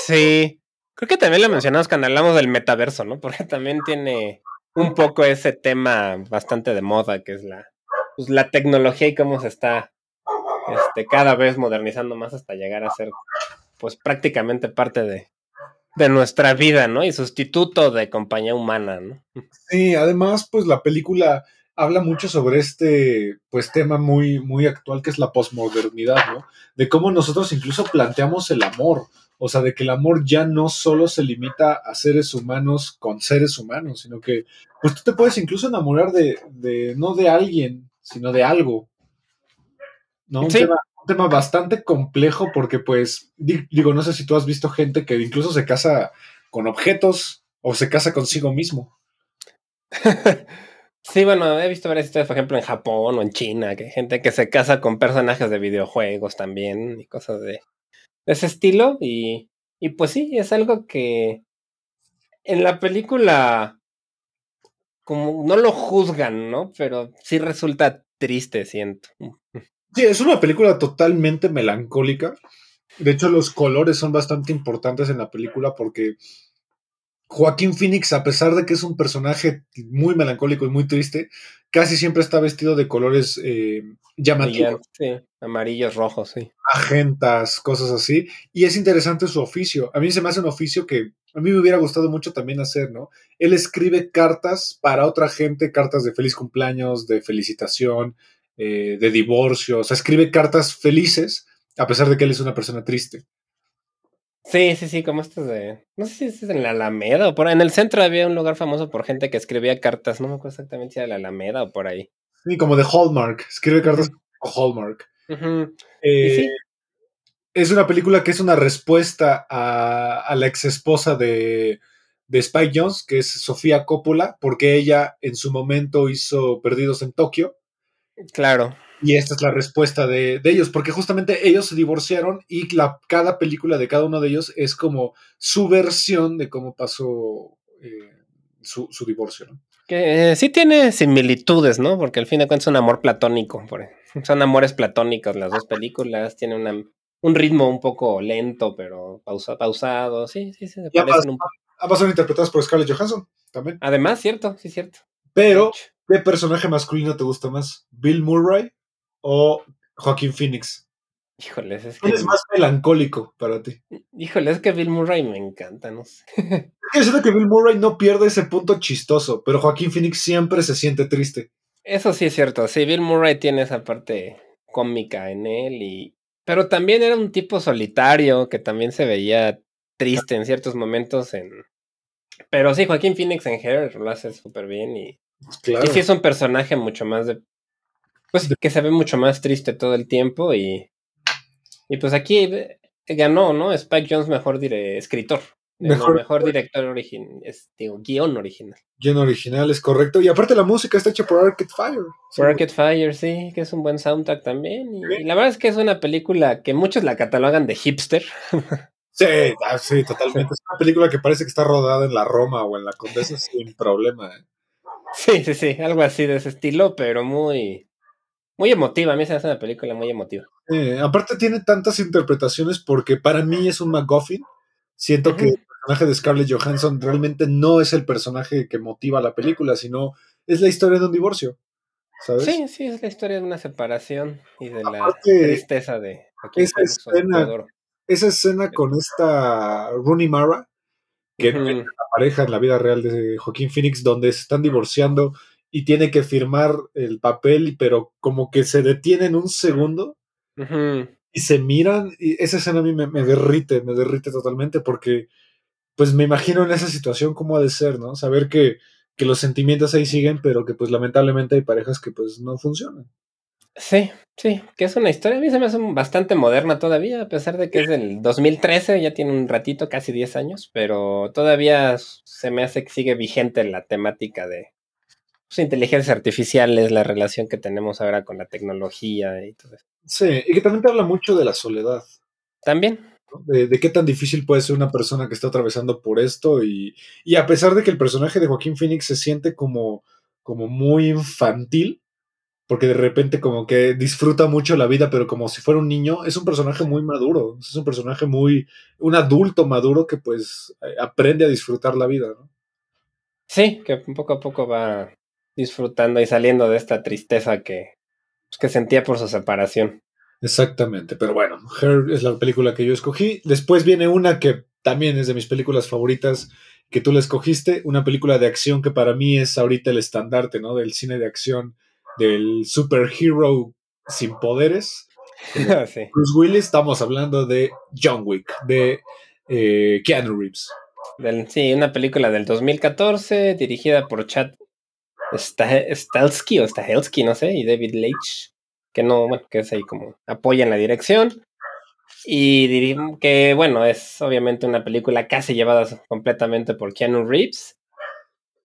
Sí, creo que también lo mencionamos cuando hablamos del metaverso, ¿no? [laughs] Porque también tiene un poco ese tema bastante de moda, que es la, pues, la tecnología y cómo se está este, cada vez modernizando más hasta llegar a ser pues prácticamente parte de, de nuestra vida, ¿no? Y sustituto de compañía humana, ¿no? Sí, además, pues la película habla mucho sobre este pues tema muy muy actual que es la posmodernidad, ¿no? De cómo nosotros incluso planteamos el amor, o sea, de que el amor ya no solo se limita a seres humanos con seres humanos, sino que pues tú te puedes incluso enamorar de, de no de alguien, sino de algo. ¿No? Un, tema, un tema bastante complejo porque pues digo, no sé si tú has visto gente que incluso se casa con objetos o se casa consigo mismo. [laughs] Sí, bueno, he visto varias historias, por ejemplo, en Japón o en China, que hay gente que se casa con personajes de videojuegos también y cosas de, ese estilo. Y, y pues sí, es algo que en la película como no lo juzgan, ¿no? Pero sí resulta triste, siento. Sí, es una película totalmente melancólica. De hecho, los colores son bastante importantes en la película porque Joaquín Phoenix, a pesar de que es un personaje muy melancólico y muy triste, casi siempre está vestido de colores eh, llamativos. Sí, amarillos, rojos, sí. Agentas, cosas así. Y es interesante su oficio. A mí se me hace un oficio que a mí me hubiera gustado mucho también hacer, ¿no? Él escribe cartas para otra gente, cartas de feliz cumpleaños, de felicitación, eh, de divorcio. O sea, escribe cartas felices, a pesar de que él es una persona triste. Sí, sí, sí, como estos de. No sé si es en la Alameda o por ahí. En el centro había un lugar famoso por gente que escribía cartas. No me acuerdo exactamente si era la Alameda o por ahí. Sí, como de Hallmark. Escribe cartas uh Hallmark. Eh, Es una película que es una respuesta a, a la ex esposa de, de Spike Jones, que es Sofía Coppola, porque ella en su momento hizo Perdidos en Tokio. Claro. Y esta es la respuesta de, de ellos, porque justamente ellos se divorciaron y la, cada película de cada uno de ellos es como su versión de cómo pasó eh, su, su, divorcio. ¿no? Que eh, sí tiene similitudes, ¿no? Porque al fin de cuentas es un amor platónico. Por, son amores platónicos las dos películas, tienen una, un ritmo un poco lento, pero pausa, pausado. Sí, sí, sí. Se un poco. Ambas son interpretadas por Scarlett Johansson también. Además, cierto, sí, cierto. Pero, ¿qué personaje masculino te gusta más? ¿Bill Murray o Joaquín Phoenix? Híjole, es que. es más melancólico para ti? Híjole, es que Bill Murray me encanta, no sé. [laughs] Es que siento que Bill Murray no pierde ese punto chistoso, pero Joaquín Phoenix siempre se siente triste. Eso sí es cierto. Sí, Bill Murray tiene esa parte cómica en él y. Pero también era un tipo solitario que también se veía triste en ciertos momentos en. Pero sí, Joaquín Phoenix en Hair lo hace súper bien y. Claro. Y sí es un personaje mucho más de. Pues que se ve mucho más triste todo el tiempo y. Y pues aquí ganó, ¿no? Spike Jones mejor dire escritor. Mejor, no, mejor director original, digo, guion original. Guión original, es correcto. Y aparte la música está hecha por Arcade Fire. Por Arcade Fire, sí, que es un buen soundtrack también. Y, y, la verdad es que es una película que muchos la catalogan de hipster. Sí, ah, sí, totalmente. Es una película que parece que está rodada en la Roma o en la Condesa sin problema. ¿eh? Sí, sí, sí, algo así de ese estilo, pero muy, muy emotiva. A mí se me hace una película muy emotiva. Eh, aparte tiene tantas interpretaciones porque para mí es un MacGuffin. Siento que el personaje de Scarlett Johansson realmente no es el personaje que motiva la película, sino es la historia de un divorcio. ¿sabes? Sí, sí, es la historia de una separación y de la aparte, tristeza de esa escena, esa escena con esta Rooney Mara, que uh -huh. es la pareja en la vida real de Joaquín Phoenix, donde se están divorciando y tiene que firmar el papel, pero como que se detienen un segundo uh -huh. y se miran, y esa escena a mí me, me, derrite, me derrite totalmente, porque pues me imagino en esa situación cómo ha de ser, ¿no? Saber que, que los sentimientos ahí siguen, pero que pues lamentablemente hay parejas que pues no funcionan. Sí, sí, que es una historia, a mí se me hace bastante moderna todavía, a pesar de que es del 2013, ya tiene un ratito, casi 10 años, pero todavía se me hace que sigue vigente la temática de pues, inteligencias artificiales, la relación que tenemos ahora con la tecnología y todo eso. Sí, y que también te habla mucho de la soledad. También. De, de, qué tan difícil puede ser una persona que está atravesando por esto y, y a pesar de que el personaje de Joaquín Phoenix se siente como, como muy infantil, porque de repente como que disfruta mucho la vida, pero como si fuera un niño, es un personaje muy maduro, es un personaje muy, un adulto maduro que pues aprende a disfrutar la vida, ¿no? Sí, que poco a poco va disfrutando y saliendo de esta tristeza que, pues, que sentía por su separación. Exactamente, pero bueno, Her es la película que yo escogí. Después viene una que también es de mis películas favoritas que tú la escogiste, una película de acción que para mí es ahorita el estandarte, ¿no? Del cine de acción del superhero sin poderes. [laughs] sí. Bruce Willis, estamos hablando de John Wick, de eh, Keanu Reeves. Del, sí, una película del 2014 dirigida por Chad Stahelski o Stahelski, no sé, y David Leitch, que no, bueno, que es ahí como apoya en la dirección. Y que, bueno, es obviamente una película casi llevada completamente por Keanu Reeves.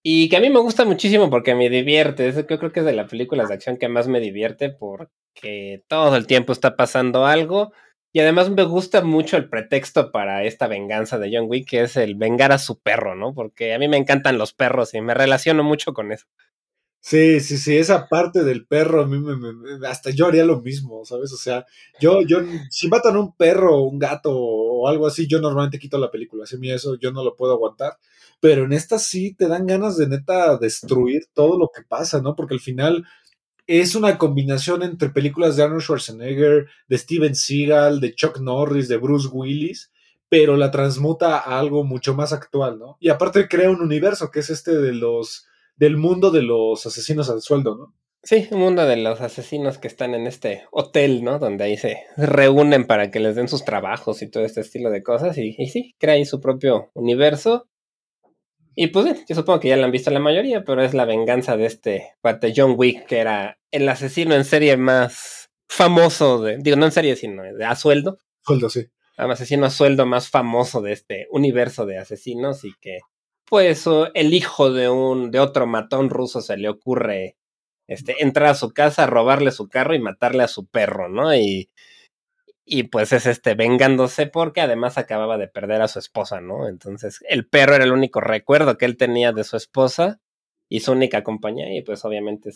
Y que a mí me gusta muchísimo porque me divierte. Yo creo que es de las películas de acción que más me divierte porque todo el tiempo está pasando algo. Y además me gusta mucho el pretexto para esta venganza de John Wick, que es el vengar a su perro, ¿no? Porque a mí me encantan los perros y me relaciono mucho con eso. Sí, sí, sí, esa parte del perro, a mí me, hasta yo haría lo mismo, ¿sabes? O sea, yo, yo, si matan a un perro o un gato o algo así, yo normalmente quito la película, así mí eso yo no lo puedo aguantar, pero en esta sí te dan ganas de neta destruir todo lo que pasa, ¿no? Porque al final es una combinación entre películas de Arnold Schwarzenegger, de Steven Seagal, de Chuck Norris, de Bruce Willis, pero la transmuta a algo mucho más actual, ¿no? Y aparte crea un universo que es este de los del mundo de los asesinos al sueldo, ¿no? Sí, un mundo de los asesinos que están en este hotel, ¿no? Donde ahí se reúnen para que les den sus trabajos y todo este estilo de cosas. Y, y sí, crea ahí su propio universo. Y pues yo supongo que ya la han visto la mayoría, pero es la venganza de este cuate John Wick, que era el asesino en serie más famoso de, digo, no en serie, sino de a sueldo Sueldo, sí. Al asesino a sueldo más famoso de este universo de asesinos y que pues el hijo de un de otro matón ruso se le ocurre este entrar a su casa, robarle su carro y matarle a su perro, ¿no? Y y pues es este vengándose porque además acababa de perder a su esposa, ¿no? Entonces el perro era el único recuerdo que él tenía de su esposa y su única compañía y pues obviamente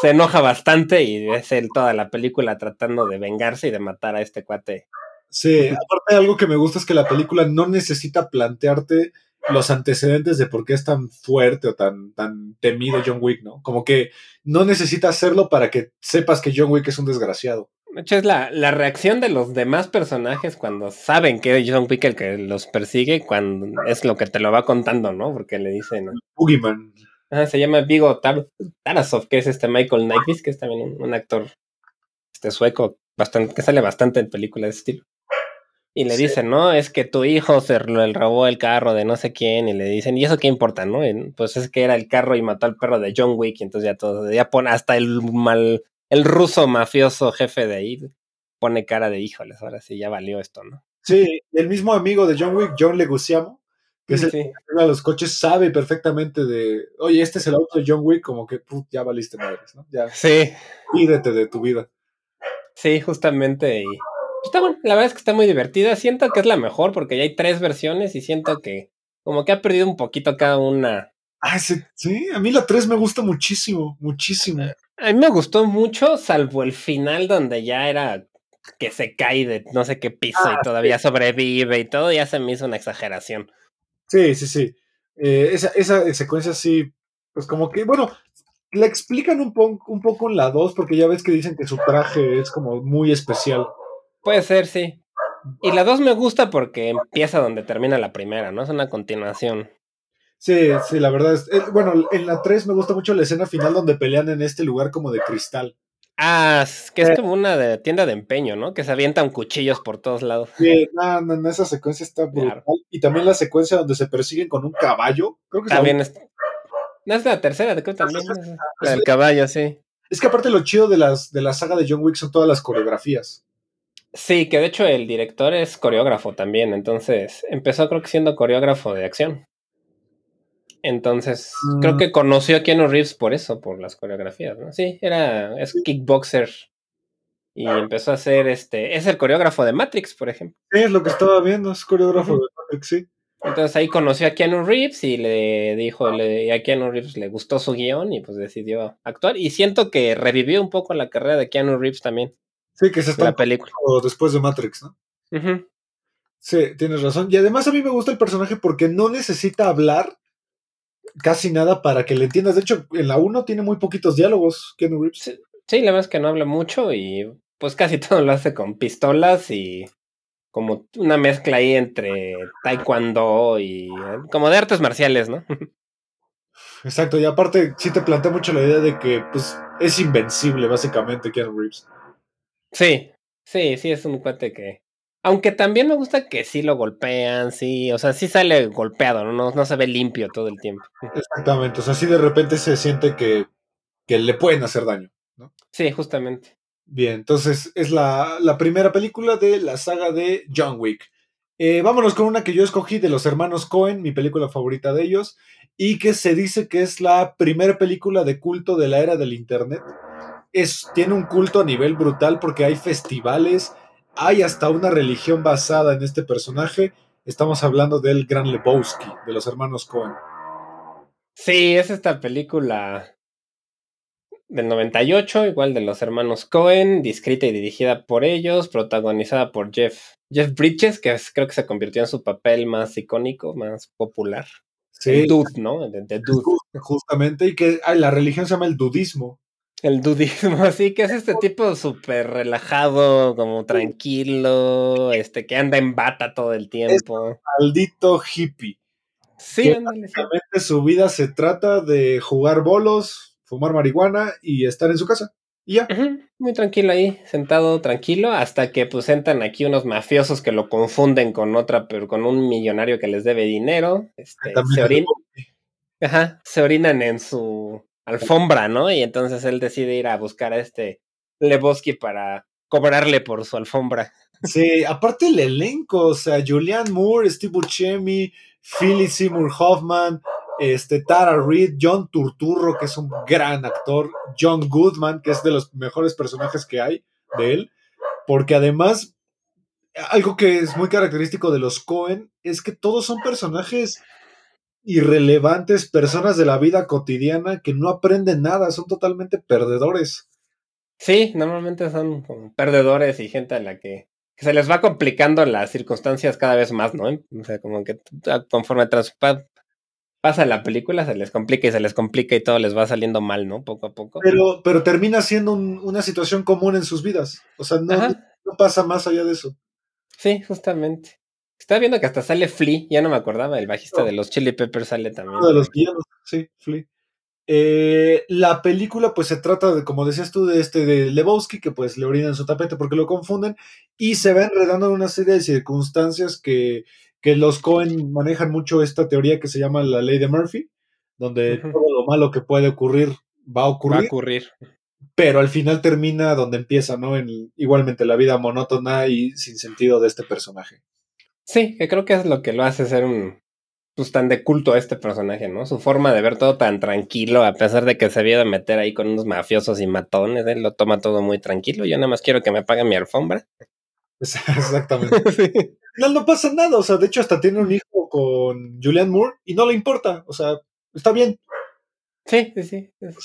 se, enoja bastante y es él toda la película tratando de vengarse y de matar a este cuate. Sí, aparte algo que me gusta es que la película no necesita plantearte los antecedentes de por qué es tan fuerte o tan, tan temido John Wick, ¿no? Como que no necesita hacerlo para que sepas que John Wick es un desgraciado. De hecho, es la, la reacción de los demás personajes cuando saben que es John Wick el que los persigue, cuando es lo que te lo va contando, ¿no? Porque le dicen. Boogeyman. Ah, se llama Vigo Tarasov, que es este Michael Knight, que es también un, actor este sueco bastante, que sale bastante en películas de este estilo. Y le dicen, no, es que tu hijo se le robó el carro de no sé quién, y le dicen, ¿y eso qué importa, no? pues es que era el carro y mató al perro de John Wick, y entonces ya todo, ya pone hasta el mal, el ruso mafioso jefe de ahí pone cara de híjoles, ahora sí ya valió esto, ¿no? Sí, el mismo amigo de John Wick, John Leguizamo, que es el que los coches, sabe perfectamente de, oye, este es el auto de John Wick, como que put, ya valiste madres, ¿no? Ya. Sí. Pídete de tu vida. Sí, justamente. Y está bueno, la verdad es que está muy divertida. Siento que es la mejor porque ya hay tres versiones y siento que como que ha perdido un poquito cada una. Ah, sí, sí, a mí la 3 me gusta muchísimo, muchísimo. A mí me gustó mucho, salvo el final donde ya era que se cae de no sé qué piso y ah, todavía sobrevive y todo, ya se me hizo una exageración. Sí, sí, sí. Eh, esa, esa secuencia sí, pues como que, bueno, la explican un, un poco en la 2 porque ya ves que dicen que su traje es como muy especial. Puede ser, sí. Y la 2 me gusta porque empieza donde termina la primera, ¿no? Es una continuación. Sí, sí, la verdad es. Eh, bueno, en la 3 me gusta mucho la escena final donde pelean en este lugar como de cristal. Ah, es que es como una de, tienda de empeño, ¿no? Que se avientan cuchillos por todos lados. Sí, no, no, esa secuencia está brutal. Y también la secuencia donde se persiguen con un caballo. Creo que también es. No es la tercera, creo que también. La del caballo, sí. Es que aparte lo chido de, las, de la saga de John Wick son todas las coreografías. Sí, que de hecho el director es coreógrafo también, entonces empezó creo que siendo coreógrafo de acción. Entonces, creo mm. que conoció a Keanu Reeves por eso, por las coreografías, ¿no? Sí, era, es kickboxer. Y empezó a hacer este, es el coreógrafo de Matrix, por ejemplo. Sí, es lo que estaba viendo, es coreógrafo de Matrix, sí. Entonces ahí conoció a Keanu Reeves y le dijo, le, a Keanu Reeves le gustó su guion y pues decidió actuar. Y siento que revivió un poco la carrera de Keanu Reeves también. Sí, que se está la película. después de Matrix, ¿no? Sí, tienes razón. Y además a mí me gusta el personaje porque no necesita hablar casi nada para que le entiendas. De hecho, en la 1 tiene muy poquitos diálogos, Keanu Reeves. Sí, la verdad es que no habla mucho y pues casi [laughs] todo lo hace con pistolas y como una mezcla ahí entre taekwondo y como de artes marciales, ¿no? [laughs] Exacto, y aparte sí te plantea mucho la idea de que pues es invencible básicamente Keanu Reeves. Sí, sí, sí es un cuate que aunque también me gusta que sí lo golpean, sí, o sea, sí sale golpeado, ¿no? No, se ve limpio todo el tiempo. Exactamente, o sea, sí de repente se siente que, que le pueden hacer daño, ¿no? Sí, justamente. Bien, entonces es la, la primera película de la saga de John Wick. Eh, vámonos con una que yo escogí de los hermanos Cohen, mi película favorita de ellos, y que se dice que es la primera película de culto de la era del Internet. Es, tiene un culto a nivel brutal porque hay festivales, hay hasta una religión basada en este personaje. Estamos hablando del Gran Lebowski, de los hermanos Cohen. Sí, es esta película del 98, igual de los hermanos Cohen, escrita y dirigida por ellos, protagonizada por Jeff, Jeff Bridges, que creo que se convirtió en su papel más icónico, más popular. Sí. El dude, ¿no? De, dude. Justamente, y que la religión se llama el dudismo. El dudismo, [laughs] así que es este tipo súper relajado, como tranquilo, este, que anda en bata todo el tiempo. maldito hippie. Sí, básicamente su vida se trata de jugar bolos, fumar marihuana y estar en su casa. Y ya. Muy tranquilo ahí, sentado tranquilo, hasta que pues entran aquí unos mafiosos que lo confunden con otra, pero con un millonario que les debe dinero. Este, se, orinan, Ajá, se orinan en su alfombra, ¿no? Y entonces él decide ir a buscar a este Lebowski para cobrarle por su alfombra. Sí, aparte el elenco, o sea, Julianne Moore, Steve Buscemi, Philip Seymour Hoffman, este, Tara Reid, John Turturro, que es un gran actor, John Goodman, que es de los mejores personajes que hay de él, porque además, algo que es muy característico de los Cohen es que todos son personajes irrelevantes, personas de la vida cotidiana que no aprenden nada, son totalmente perdedores. Sí, normalmente son como perdedores y gente a la que, que se les va complicando las circunstancias cada vez más, ¿no? O sea, como que conforme pasa la película, se les complica y se les complica y todo les va saliendo mal, ¿no? Poco a poco. Pero, pero termina siendo un, una situación común en sus vidas. O sea, no, no, pasa más allá de eso. Sí, justamente. Estaba viendo que hasta sale Flea, ya no me acordaba, el bajista de los Chili Peppers sale también. Uno de los villanos, sí, Flea. Eh, la película, pues se trata de, como decías tú, de este de Lebowski, que pues le orinan su tapete porque lo confunden, y se va enredando en una serie de circunstancias que, que los Cohen manejan mucho esta teoría que se llama la ley de Murphy, donde todo lo malo que puede ocurrir va a ocurrir. Va a ocurrir. Pero al final termina donde empieza, ¿no? En igualmente la vida monótona y sin sentido de este personaje. Sí, que creo que es lo que lo hace ser un, pues tan de culto a este personaje, ¿no? Su forma de ver todo tan tranquilo, a pesar de que se había de meter ahí con unos mafiosos y matones, él lo toma todo muy tranquilo. Yo nada más quiero que me paguen mi alfombra. [laughs] Exactamente. [laughs] sí. No, no pasa nada, o sea, de hecho hasta tiene un hijo con Julianne Moore y no le importa, o sea, está bien. Sí, sí, sí. Es,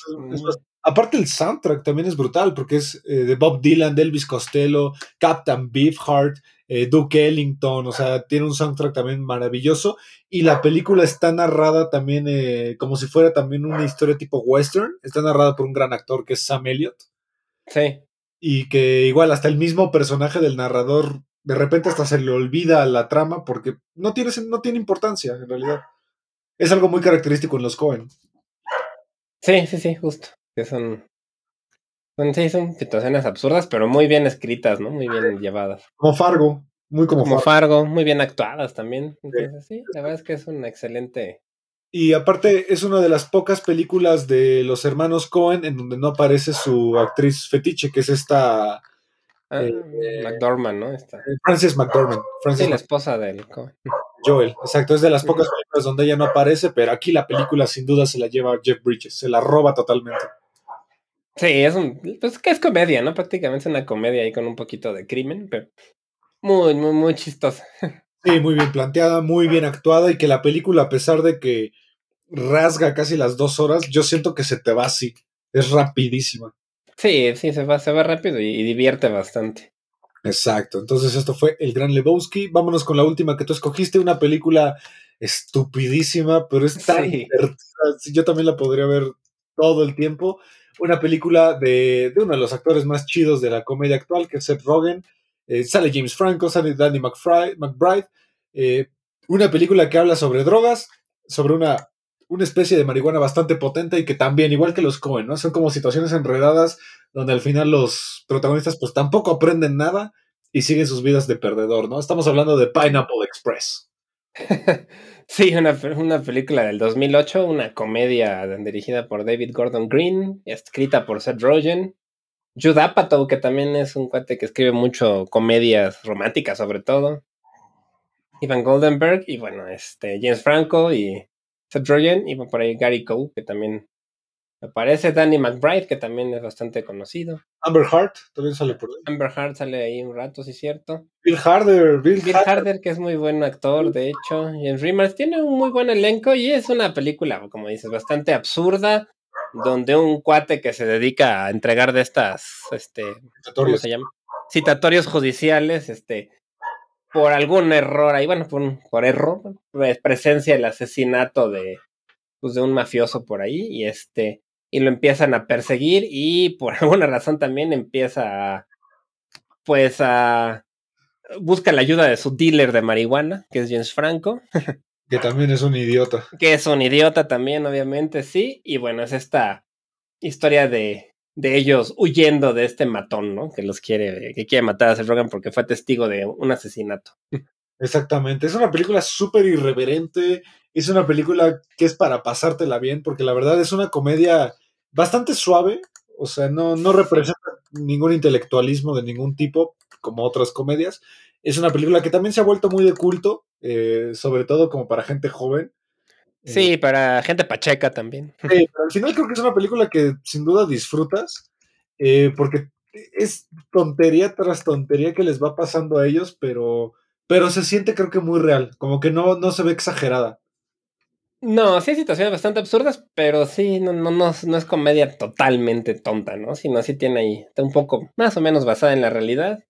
aparte el soundtrack también es brutal porque es eh, de Bob Dylan, de Elvis Costello, Captain Beefheart, eh, Duke Ellington, o sea, tiene un soundtrack también maravilloso y la película está narrada también eh, como si fuera también una historia tipo western, está narrada por un gran actor que es Sam Elliott. Sí. Y que igual hasta el mismo personaje del narrador de repente hasta se le olvida la trama porque no tiene, no tiene importancia en realidad. Es algo muy característico en los Cohen. Sí, sí, sí, justo. Que son, sí, son situaciones absurdas, pero muy bien escritas, ¿no? Muy bien llevadas. Como Fargo, muy como, como Fargo. Fargo. muy bien actuadas también. Entonces, sí. sí, la verdad es que es una excelente. Y aparte es una de las pocas películas de los hermanos Cohen en donde no aparece su actriz fetiche, que es esta Ah, eh, McDormand, ¿no? Está. Frances McDormand. Frances sí, la esposa del Joel, exacto. Es de las pocas películas donde ella no aparece, pero aquí la película sin duda se la lleva Jeff Bridges, se la roba totalmente. Sí, es un. Pues que es comedia, ¿no? Prácticamente es una comedia ahí con un poquito de crimen, pero muy, muy, muy chistosa. [laughs] Sí, muy bien planteada, muy bien actuada y que la película, a pesar de que rasga casi las dos horas, yo siento que se te va así. Es rapidísima. Sí, sí, se va, se va rápido y, y, divierte bastante. Exacto. Entonces, esto fue El Gran Lebowski. Vámonos con la última que tú escogiste, una película estupidísima, pero es tan [laughs] sí. divertida. Yo también la podría ver todo el tiempo. Una película de, de, uno de los actores más chidos de la comedia actual, que es Seth Rogen. Eh, sale James Franco, sale Danny McBride. Eh, una película que habla sobre drogas, sobre una una especie de marihuana bastante potente y que también, igual que los Cohen, ¿no? Son como situaciones enredadas donde al final los protagonistas pues tampoco aprenden nada y siguen sus vidas de perdedor, ¿no? Estamos hablando de Pineapple Express. [laughs] sí, una, una, película del 2008, una comedia dirigida por David Gordon Green, escrita por Seth Rogen. Judd Apatow, que también es un cuate que escribe mucho comedias románticas sobre todo. Ivan Goldenberg y bueno, este James Franco y Seth Rogen y por ahí Gary Cole, que también aparece, Danny McBride, que también es bastante conocido. Amber Hart también sale por ahí. Amber Hart sale ahí un rato, sí es cierto. Bill Harder, Bill, Bill Harder. Harder. que es muy buen actor, de hecho. James Remers tiene un muy buen elenco y es una película, como dices, bastante absurda, donde un cuate que se dedica a entregar de estas, este, ¿cómo se llama? Citatorios judiciales, este, por algún error ahí, bueno, por, por error, presencia el asesinato de, pues, de un mafioso por ahí y este, y lo empiezan a perseguir y por [laughs] alguna razón también empieza a, pues a, busca la ayuda de su dealer de marihuana, que es James Franco. [laughs] Que también es un idiota. Que es un idiota también, obviamente, sí. Y bueno, es esta historia de, de ellos huyendo de este matón, ¿no? Que los quiere, que quiere matar a Seth Rogen porque fue testigo de un asesinato. Exactamente, es una película súper irreverente, es una película que es para pasártela bien, porque la verdad es una comedia bastante suave, o sea, no, no representa ningún intelectualismo de ningún tipo, como otras comedias. Es una película que también se ha vuelto muy de culto, eh, sobre todo como para gente joven. Sí, para gente pacheca también. Sí, pero al final creo que es una película que sin duda disfrutas, eh, porque es tontería tras tontería que les va pasando a ellos, pero, pero se siente creo que muy real, como que no, no se ve exagerada. No, sí hay situaciones bastante absurdas, pero sí, no, no, no, no es comedia totalmente tonta, ¿no? Sino sí tiene ahí, está un poco más o menos basada en la realidad.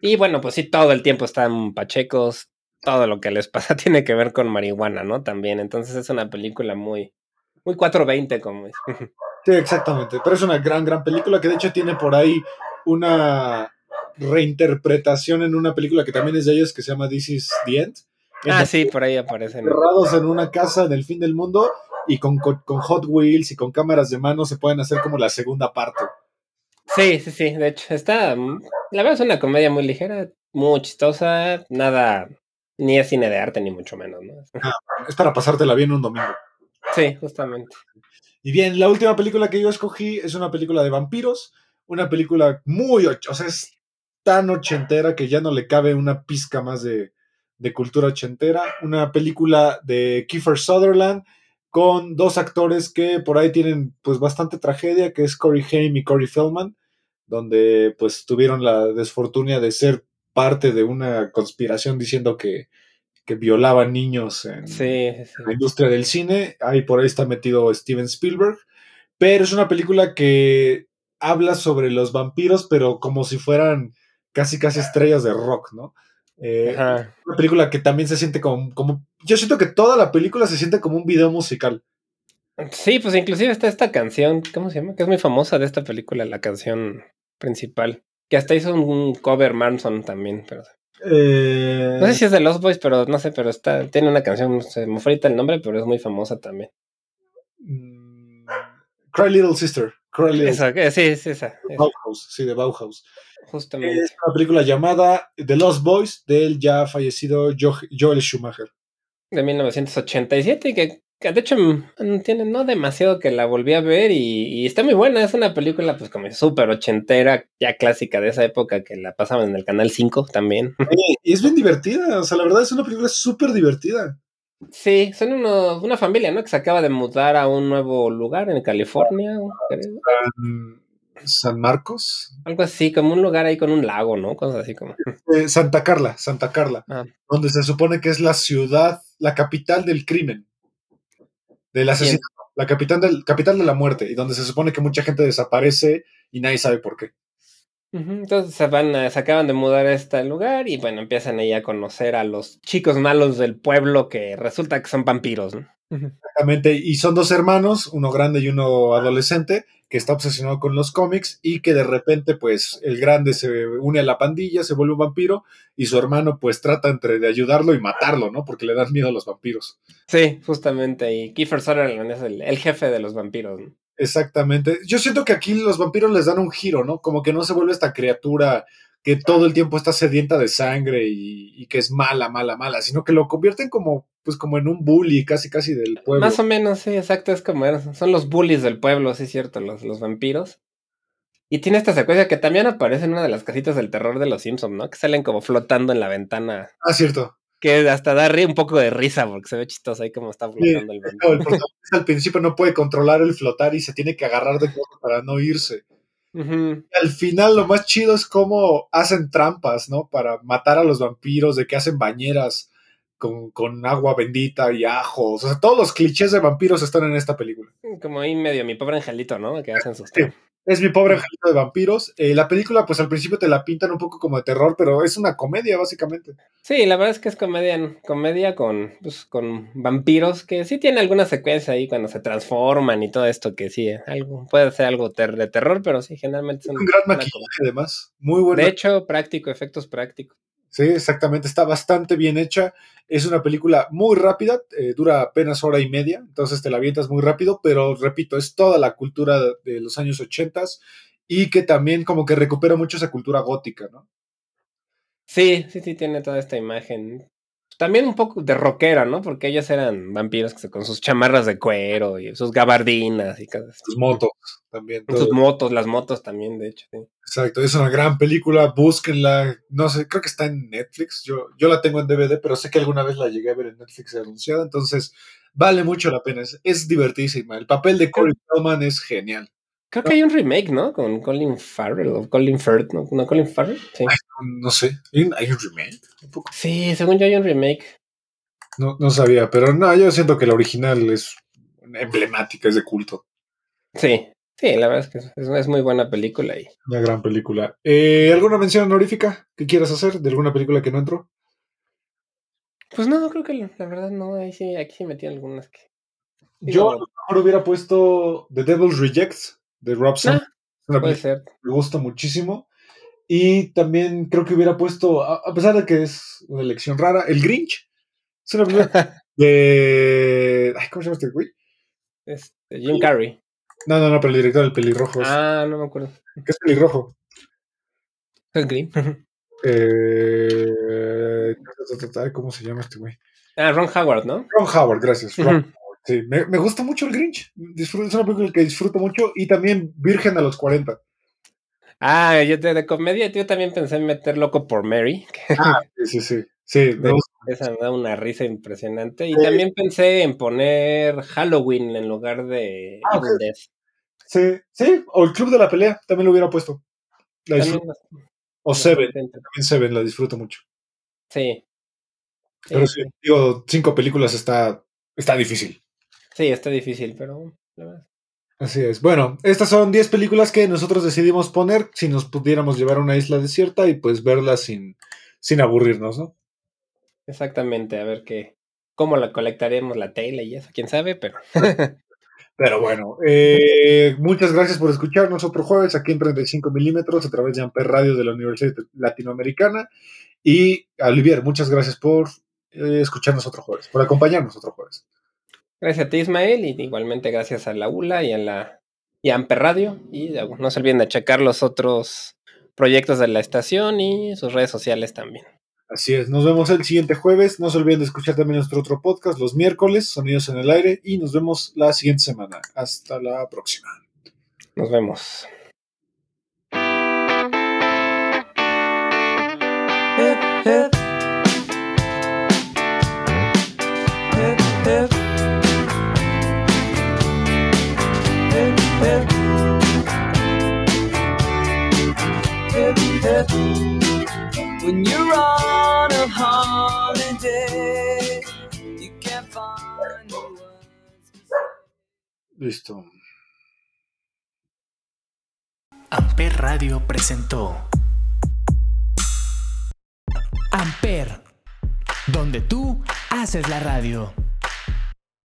Y bueno, pues sí, todo el tiempo están pachecos, todo lo que les [laughs] pasa tiene que ver con marihuana, ¿no? También, entonces es una película muy, muy 420, como es. [laughs] Sí, exactamente. Pero es una gran, gran película que de hecho tiene por ahí una reinterpretación en una película que también es de ellos que se llama This is the End. Ah, sí, por ahí aparecen. Cerrados en una casa en el fin del mundo y con, con, con Hot Wheels y con cámaras de mano se pueden hacer como la segunda parte. Sí, sí, sí. De hecho, está. La verdad es una comedia muy ligera, muy chistosa, nada. Ni es cine de arte, ni mucho menos, ¿no? Ah, es para pasártela bien un domingo. Sí, justamente. Y bien, la última película que yo escogí es una película de vampiros, una película muy, o sea, es tan ochentera que ya no le cabe una pizca más de, de cultura ochentera, una película de Kiefer Sutherland con dos actores que por ahí tienen pues bastante tragedia, que es Corey Haim y Corey Feldman, donde pues tuvieron la desfortuna de ser parte de una conspiración diciendo que, que violaban niños en, Sí, sí, sí. la industria del cine. Ahí por ahí está metido Steven Spielberg. Pero es una película que habla sobre los vampiros, pero como si fueran casi casi estrellas de rock, ¿no? Eh, una película que también se siente como, como. Yo siento que toda la película se siente como un video musical. Sí, pues inclusive está esta canción, ¿cómo se llama? Que es muy famosa de esta película, la canción principal. Que hasta hizo un cover Manson también, pero Eh, no sé si es de Lost Boys, pero no sé, pero está, tiene una canción, se me fue el nombre, pero es muy famosa también. mm, Cry Little Sister. Cry Little Esa, eh, sí, esa, esa, Bauhaus, sí, de Bauhaus. Justamente. Es una película llamada The Lost Boys del ya fallecido Jo- Joel Schumacher. de 1987 y que, que de hecho mm, no tiene no demasiado que la volví a ver y, y está muy buena. Es una película pues como súper ochentera, ya clásica de esa época que la pasaban en el Canal 5 también. [laughs] Y es bien divertida, o sea, la verdad es una película súper divertida. Sí, son uno- una familia, ¿no? Que se acaba de mudar a un nuevo lugar en California, creo. San Marcos, Algo así, como un lugar ahí con un lago, ¿no? Cosas así como. Eh, Santa Carla, Santa Carla, Ah. donde se supone que es la ciudad, la capital del crimen, del asesinato, la capital, del, capital de la muerte, y donde se supone que mucha gente desaparece y nadie sabe por qué. Entonces se van, a- se acaban de mudar a este lugar y bueno, empiezan ahí a conocer a los chicos malos del pueblo que resulta que son vampiros, ¿no? Exactamente, y son dos hermanos, uno grande y uno adolescente, que está obsesionado con los cómics y que de repente, pues, el grande se une a la pandilla, se vuelve un vampiro, y su hermano, pues, trata entre de ayudarlo y matarlo, ¿no? Porque le dan miedo a los vampiros. Sí, justamente. Y Kiefer Sutherland es el, el jefe de los vampiros. ¿no? Exactamente. Yo siento que aquí los vampiros les dan un giro, ¿no? Como que no se vuelve esta criatura que todo el tiempo está sedienta de sangre y, y que es mala, mala, mala, sino que lo convierten como, pues, como en un bully casi, casi del pueblo. Más o menos, sí, exacto. Es como eran- son los bullies del pueblo, sí, cierto, los, los vampiros. Y tiene esta secuencia que también aparece en una de las casitas del terror de los Simpsons, ¿no? Que salen como flotando en la ventana. Ah, cierto. Que hasta da un poco de risa porque se ve chistoso ahí como está flotando el No, vampiro. el protagonista al principio no puede controlar el flotar y se tiene que agarrar de cosas para no irse. Al final lo más chido es cómo hacen trampas, ¿no? Para matar a los vampiros, de que hacen bañeras con, con agua bendita y ajos. O sea, todos los clichés de vampiros están en esta película. Como ahí medio mi pobre angelito, ¿no? Que hacen sus Sí. Es mi pobre angelito de vampiros. Eh, la película, pues al principio te la pintan un poco como de terror, pero es una comedia, básicamente. Sí, la verdad es que es comedia, comedia con, pues, con vampiros que sí tiene alguna secuencia ahí cuando se transforman y todo esto que sí, algo, puede ser algo ter- de terror, pero sí, generalmente son Un gran maquillaje, además. Muy bueno. De hecho, práctico, efectos prácticos. Sí, exactamente. Está bastante bien hecha. Es una película muy rápida, eh, dura apenas hora y media, entonces te la avientas muy rápido, pero repito, es toda la cultura de, los años ochentas y que también como que recupera mucho esa cultura gótica, ¿no? Sí, sí, sí, tiene toda esta imagen también un poco de rockera, ¿no? Porque ellas eran vampiros con sus chamarras de cuero y sus gabardinas y cosas Sus motos también. Sus motos, las motos también, de hecho. Exacto, es una gran película, búsquenla. No sé, creo que está en Netflix. Yo, yo la tengo en DVD, pero sé que alguna vez la llegué a ver en Netflix anunciada, entonces vale mucho la pena. Es, es divertísima. El papel de Corey Feldman es genial. Creo que hay un remake, ¿no? Con Colin Farrell o Colin Firth, ¿no? ¿No Colin Farrell? Sí. no, sé. ¿Hay un, remake? Sí, según yo hay un remake. No, no sabía, pero no, yo siento que la original es emblemática, es de culto. Sí, sí, la verdad es que es, muy buena película. Y... Una gran película. Eh, ¿Alguna mención honorífica que quieras hacer de alguna película que no entró? Pues no, creo que la verdad no, ahí sí, aquí sí metí algunas que... Yo a lo mejor hubiera puesto The Devil's Rejects de Robson. Ah, puede ser. Me gusta muchísimo. Y también creo que hubiera puesto, a, pesar de que es una elección rara, El Grinch. Es una película [laughs] de. ¿Cómo se llama este güey? Este, Jim Carrey. No, no, no, pero el director del pelirrojo. Ah, no me acuerdo. ¿Qué es pelirrojo? El Green. [laughs] eh, ¿Cómo se llama este güey? Ah, Ron Howard, ¿no? Ron Howard, gracias. Sí, me, me, gusta mucho el Grinch. Disfruto, es una película que disfruto mucho. Y también Virgen a los 40. Ah, yo de, de comedia, yo también pensé en meter Loco por Mary. Ah, sí, sí, sí. [laughs] esa me da una risa impresionante. Y también pensé en poner Halloween en lugar de ah, Sí, sí, o el Club de la Pelea, también lo hubiera puesto. o Seven, también Seven, la disfruto mucho. Sí. Pero sí, digo, cinco películas está, está difícil. Sí, está difícil, pero... Así es. Bueno, estas son 10 películas que nosotros decidimos poner si nos pudiéramos llevar a una isla desierta y pues verlas sin, sin aburrirnos, ¿no? Exactamente, a ver qué, cómo la colectaremos la tele y eso, quién sabe, pero... [laughs] pero bueno, eh, muchas gracias por escucharnos otro jueves aquí en 35 milímetros a través de Amper Radio de la Universidad Latinoamericana. Y Olivier, muchas gracias por eh, escucharnos otro jueves, por acompañarnos otro jueves. Gracias a ti, Ismael, y igualmente gracias a la ULA y a la y a Amper Radio. Y no se olviden de checar los otros proyectos de la estación y sus redes sociales también. Así es, nos vemos el siguiente jueves. No se olviden de escuchar también nuestro otro podcast los miércoles, Sonidos en el Aire, y nos vemos la siguiente semana. Hasta la próxima. Nos vemos. When you're on a holiday, you can't find the words. Listo. Amper Radio presentó Amper, donde tú haces la radio.